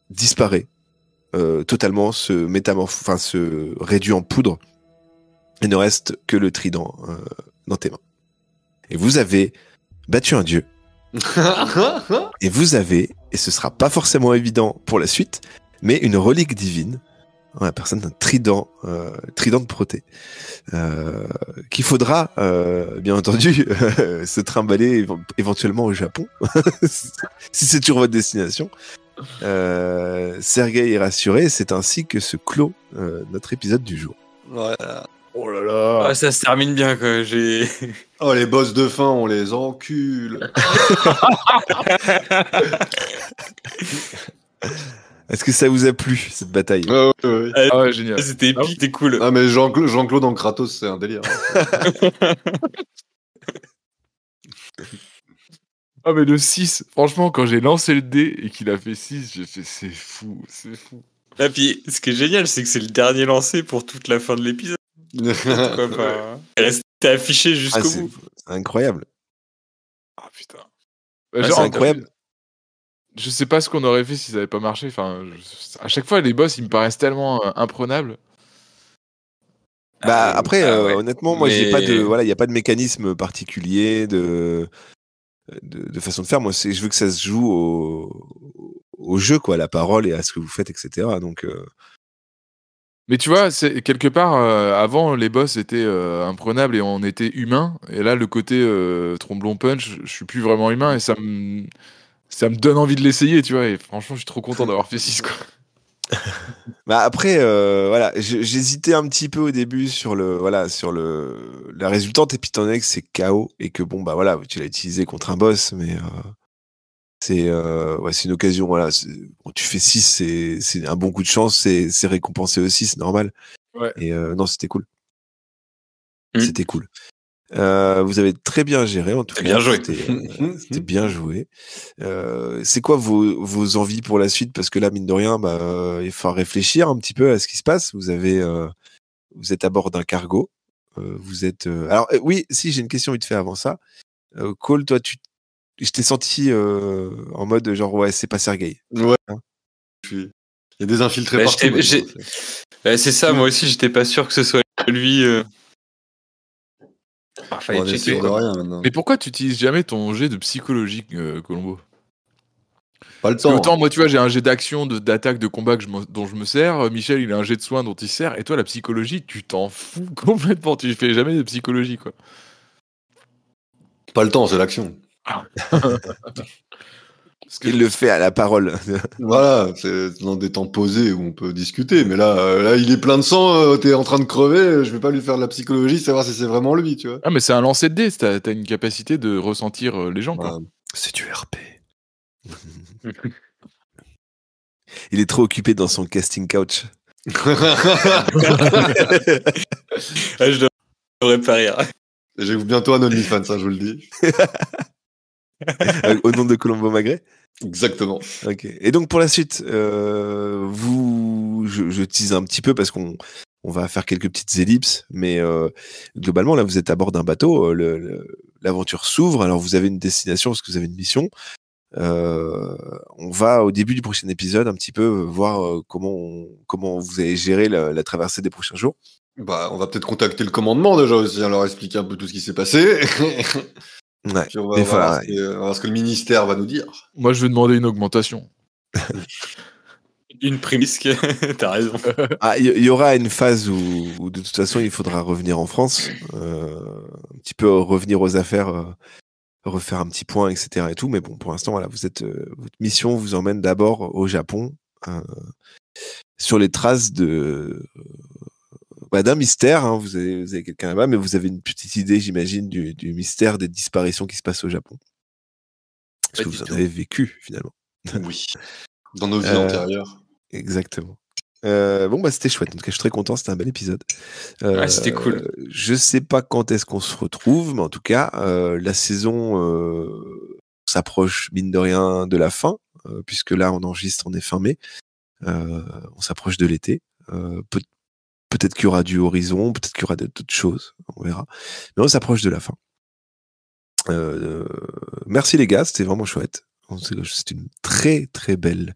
[SPEAKER 1] disparaît euh, totalement, se métamorphe, enfin se réduit en poudre, et ne reste que le trident euh, dans tes mains. Et vous avez battu un dieu, et vous avez, et ce sera pas forcément évident pour la suite, mais une relique divine en la personne d'un trident, euh, trident de Proté, euh, qu'il faudra, euh, bien entendu, se trimballer éve- éventuellement au Japon, si c'est toujours votre destination. Euh, Sergei est rassuré, c'est ainsi que se clôt euh, notre épisode du jour.
[SPEAKER 3] Voilà.
[SPEAKER 2] Oh là là.
[SPEAKER 4] Ah, ça se termine bien quoi. J'ai.
[SPEAKER 3] Oh, les boss de fin, on les encule.
[SPEAKER 1] Est-ce que ça vous a plu, cette bataille?
[SPEAKER 3] Ouais, ouais, ouais.
[SPEAKER 2] Ah ouais, génial.
[SPEAKER 4] C'était épique, c'était cool.
[SPEAKER 3] Ah, mais Jean-Claude Jean-Claude en Kratos, c'est un délire.
[SPEAKER 2] Ah mais le 6, franchement, quand j'ai lancé le dé et qu'il a fait 6, j'ai fait c'est fou, c'est fou.
[SPEAKER 4] Et puis, ce qui est génial, c'est que c'est le dernier lancé pour toute la fin de l'épisode. quoi, enfin, Elle restait affichée
[SPEAKER 1] Ah,
[SPEAKER 4] jusqu'au
[SPEAKER 1] c'est
[SPEAKER 4] bout.
[SPEAKER 1] c'est incroyable.
[SPEAKER 2] Ah putain.
[SPEAKER 1] Ah, c'est incroyable.
[SPEAKER 2] Je sais pas ce qu'on aurait fait si ça avait pas marché. Enfin, je- à chaque fois, les boss, ils me paraissent tellement euh, imprenables.
[SPEAKER 1] Bah
[SPEAKER 4] Ah,
[SPEAKER 1] après,
[SPEAKER 4] ah
[SPEAKER 1] euh,
[SPEAKER 4] ouais.
[SPEAKER 1] honnêtement, moi, j'ai pas de, voilà, il y a pas de mécanisme particulier de, de, de façon de faire. Moi, c'est, je veux que ça se joue au, au jeu, quoi, à la parole et à ce que vous faites, etc. Donc, euh,
[SPEAKER 2] Mais tu vois, c'est quelque part, euh, avant, les boss étaient euh, imprenables et on était humain. Et là, le côté euh, tromblon punch, je suis plus vraiment humain et ça me, ça me donne envie de l'essayer, tu vois. Et franchement, je suis trop content d'avoir fait 6, quoi.
[SPEAKER 1] Bah après, euh, voilà, j'hésitais un petit peu au début sur le, voilà, sur le, la résultante. Et puis t'en es que c'est KO et que bon, bah voilà, tu l'as utilisé contre un boss, mais euh, c'est, euh, ouais, c'est une occasion. Voilà, tu fais 6 c'est, c'est un bon coup de chance, c'est, c'est récompensé aussi, c'est normal.
[SPEAKER 2] Ouais.
[SPEAKER 1] Et non, c'était cool.
[SPEAKER 4] Mm.
[SPEAKER 1] C'était cool. Euh, vous avez très bien géré en tout cas.
[SPEAKER 4] bien joué.
[SPEAKER 1] C'était, euh, c'était bien joué. Euh, c'est quoi vos, vos envies pour la suite? Parce que là, mine de rien, bah, euh, il faut réfléchir un petit peu à ce qui se passe. Vous avez, euh, vous êtes à bord d'un cargo. Euh, vous êtes. euh, Alors euh, oui, si j'ai une question vite fait avant ça. Euh, Cole, toi, tu, je t'ai senti euh, en mode genre ouais, c'est pas Sergei.
[SPEAKER 3] Ouais.
[SPEAKER 1] Hein?
[SPEAKER 3] Je suis- Il y a des infiltrés
[SPEAKER 4] Bah,
[SPEAKER 3] partout.
[SPEAKER 4] Bah, c'est ça, moi aussi, j'étais pas sûr que ce soit lui. Ah, fallait checker,
[SPEAKER 3] sûr de
[SPEAKER 4] quoi.
[SPEAKER 3] rien maintenant.
[SPEAKER 2] Mais pourquoi tu utilises jamais ton jet de psychologie, euh, Colombo?
[SPEAKER 3] Pas le
[SPEAKER 2] Parce que
[SPEAKER 3] temps.
[SPEAKER 2] autant moi, tu vois, j'ai un jet d'action, de- d'attaque, de combat que je me- dont je me sers. Euh, Michel, il a un jet de soin dont il sert. Et toi, la psychologie, tu t'en fous complètement. Tu fais jamais de psychologie, quoi.
[SPEAKER 3] Pas le temps, c'est l'action.
[SPEAKER 2] Parce que
[SPEAKER 1] Il le fait à la parole.
[SPEAKER 3] Voilà, c'est dans des temps posés où on peut discuter. Mais là, euh, là il est plein de sang, euh, t'es en train de crever, euh, je vais pas lui faire de la psychologie, savoir si c'est vraiment lui, tu vois.
[SPEAKER 2] Ah, mais c'est un lancer de dés. T'as as une capacité de ressentir euh, les gens, quoi.
[SPEAKER 3] Voilà.
[SPEAKER 1] C'est du RP. Il est trop occupé dans son casting couch.
[SPEAKER 4] Ah, je dois n'aurais pas rire.
[SPEAKER 3] J'ai bientôt un OnlyFans, ça, je vous le dis.
[SPEAKER 1] Euh, Au nom de Colombo Magret
[SPEAKER 3] Exactement.
[SPEAKER 1] Ok. Et donc pour la suite, euh, vous, je, je tease un petit peu parce qu'on on va faire quelques petites ellipses, mais euh, globalement là vous êtes à bord d'un bateau, l'aventure s'ouvre, alors vous avez une destination parce que vous avez une mission. Euh, on va au début du prochain épisode un petit peu voir comment on- comment vous allez gérer la, la traversée des prochains jours.
[SPEAKER 3] Bah, on va peut-être contacter le commandement déjà aussi, hein, leur expliquer un peu tout ce qui s'est passé.
[SPEAKER 1] Ouais.
[SPEAKER 3] Puis on va,
[SPEAKER 1] Des
[SPEAKER 3] on va
[SPEAKER 1] fois,
[SPEAKER 3] voir ce que, on va voir ce que le ministère va nous dire.
[SPEAKER 2] Moi, je vais demander une augmentation.
[SPEAKER 4] Une prémisse, que- t'as raison.
[SPEAKER 1] Ah, il y, il y aura une phase où, où de toute façon il faudra revenir en France, euh, un petit peu revenir aux affaires, euh, refaire un petit point, etc. Et tout. Mais bon, pour l'instant, voilà, vous êtes, euh, votre mission vous emmène d'abord au Japon, euh, sur les traces de bah, d'un mystère. hein. vous avez, vous avez quelqu'un là-bas, mais vous avez une petite idée, j'imagine, du, du mystère des disparitions qui se passent au Japon. Parce que vous en avez vécu finalement.
[SPEAKER 3] Oui. Dans nos vies
[SPEAKER 1] Euh,
[SPEAKER 3] antérieures.
[SPEAKER 1] Exactement. Euh, bon bah c'était chouette. En tout cas, je suis très content. C'était un bel épisode. Euh,
[SPEAKER 4] Ouais, c'était cool.
[SPEAKER 1] Je sais pas quand est-ce qu'on se retrouve, mais en tout cas, la saison s'approche mine de rien de la fin, puisque là on enregistre, on est fin mai. On s'approche de l'été. Peut- peut-être qu'il y aura du horizon, peut-être qu'il y aura d'autres choses. On verra. Mais on s'approche de la fin. Euh, merci les gars, c'était vraiment chouette. C'était une très très belle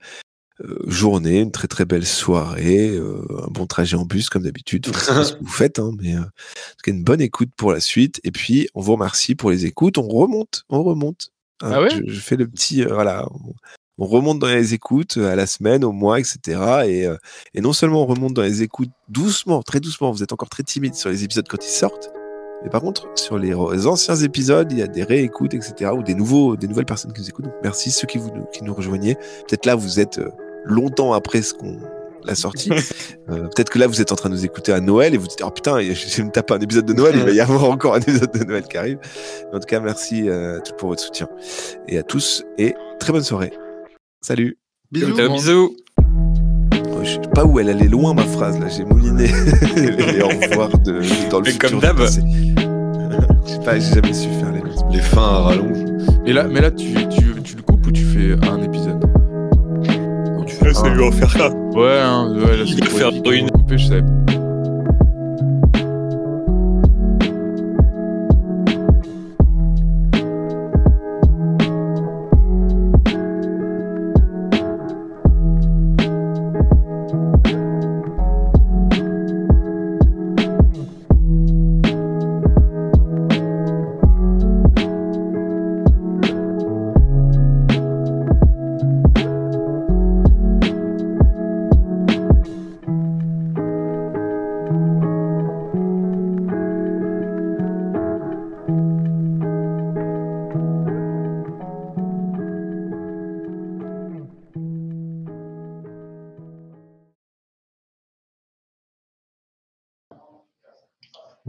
[SPEAKER 1] euh, journée, une très très belle soirée, euh, un bon trajet en bus comme d'habitude. Enfin, ce que vous faites, hein, mais euh, en tout cas une bonne écoute pour la suite. Et puis on vous remercie pour les écoutes. On remonte, on remonte. Hein,
[SPEAKER 2] Ah ouais?
[SPEAKER 1] je, je fais le petit, euh, voilà, on, on remonte dans les écoutes euh, à la semaine, au mois, etc. Et, euh, et non seulement on remonte dans les écoutes doucement, très doucement. Vous êtes encore très timide sur les épisodes quand ils sortent. Mais par contre, sur les anciens épisodes, il y a des réécoutes, etc., ou des nouveaux, des nouvelles personnes qui nous écoutent. Donc, merci ceux qui vous, qui nous rejoignez. Peut-être là, vous êtes euh, longtemps après ce qu'on l'a sorti. Euh, Peut-être que là, vous êtes en train de nous écouter à Noël et vous dites, oh putain, je vais me taper un épisode de Noël, il va y avoir encore un épisode de Noël qui arrive. En tout cas, merci euh, pour votre soutien. Et à tous, et très bonne soirée. Salut.
[SPEAKER 3] Bisous.
[SPEAKER 4] Ciao, bisous.
[SPEAKER 1] Je sais pas où elle allait loin, ma phrase, là. J'ai mouliné les au revoir de, dans le
[SPEAKER 4] Mais
[SPEAKER 1] futur.
[SPEAKER 4] comme d'hab.
[SPEAKER 1] Je sais pas, j'ai jamais su faire les
[SPEAKER 3] fins à rallonge.
[SPEAKER 2] Et là, mais là, tu, tu, tu le coupes ou tu fais un épisode?
[SPEAKER 1] Non, tu fais
[SPEAKER 4] Ça
[SPEAKER 1] un.
[SPEAKER 4] lui en faire là.
[SPEAKER 2] Ouais, hein, ouais là,
[SPEAKER 4] Il
[SPEAKER 2] c'est
[SPEAKER 4] faire une.
[SPEAKER 2] Couper, je savais.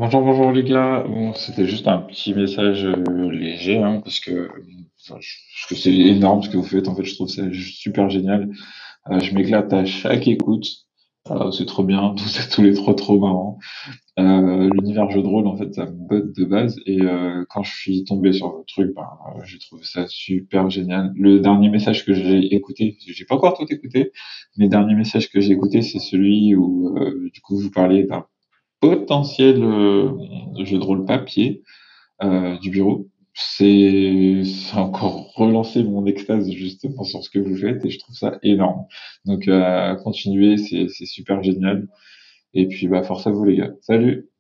[SPEAKER 5] Bonjour, bonjour les gars. Bon, c'était juste un petit message euh, léger, hein, parce que enfin, je c'est énorme ce que vous faites. En fait, je trouve ça super génial. Euh, je m'éclate à chaque écoute. Euh, c'est trop bien, vous êtes tous les trois trop marrants. Euh, L'univers jeu de rôle, en fait, ça me botte de base. Et euh, quand je suis tombé sur votre truc, ben, j'ai trouvé ça super génial. Le dernier message que j'ai écouté, j'ai pas encore tout écouté, mais le dernier message que j'ai écouté, c'est celui où, du coup, vous parliez d'un potentiel euh, jeu de rôle papier euh, du bureau. C'est encore relancé mon extase justement sur ce que vous faites et je trouve ça énorme. Donc euh, continuez, c'est c'est super génial. Et puis bah force à vous les gars. Salut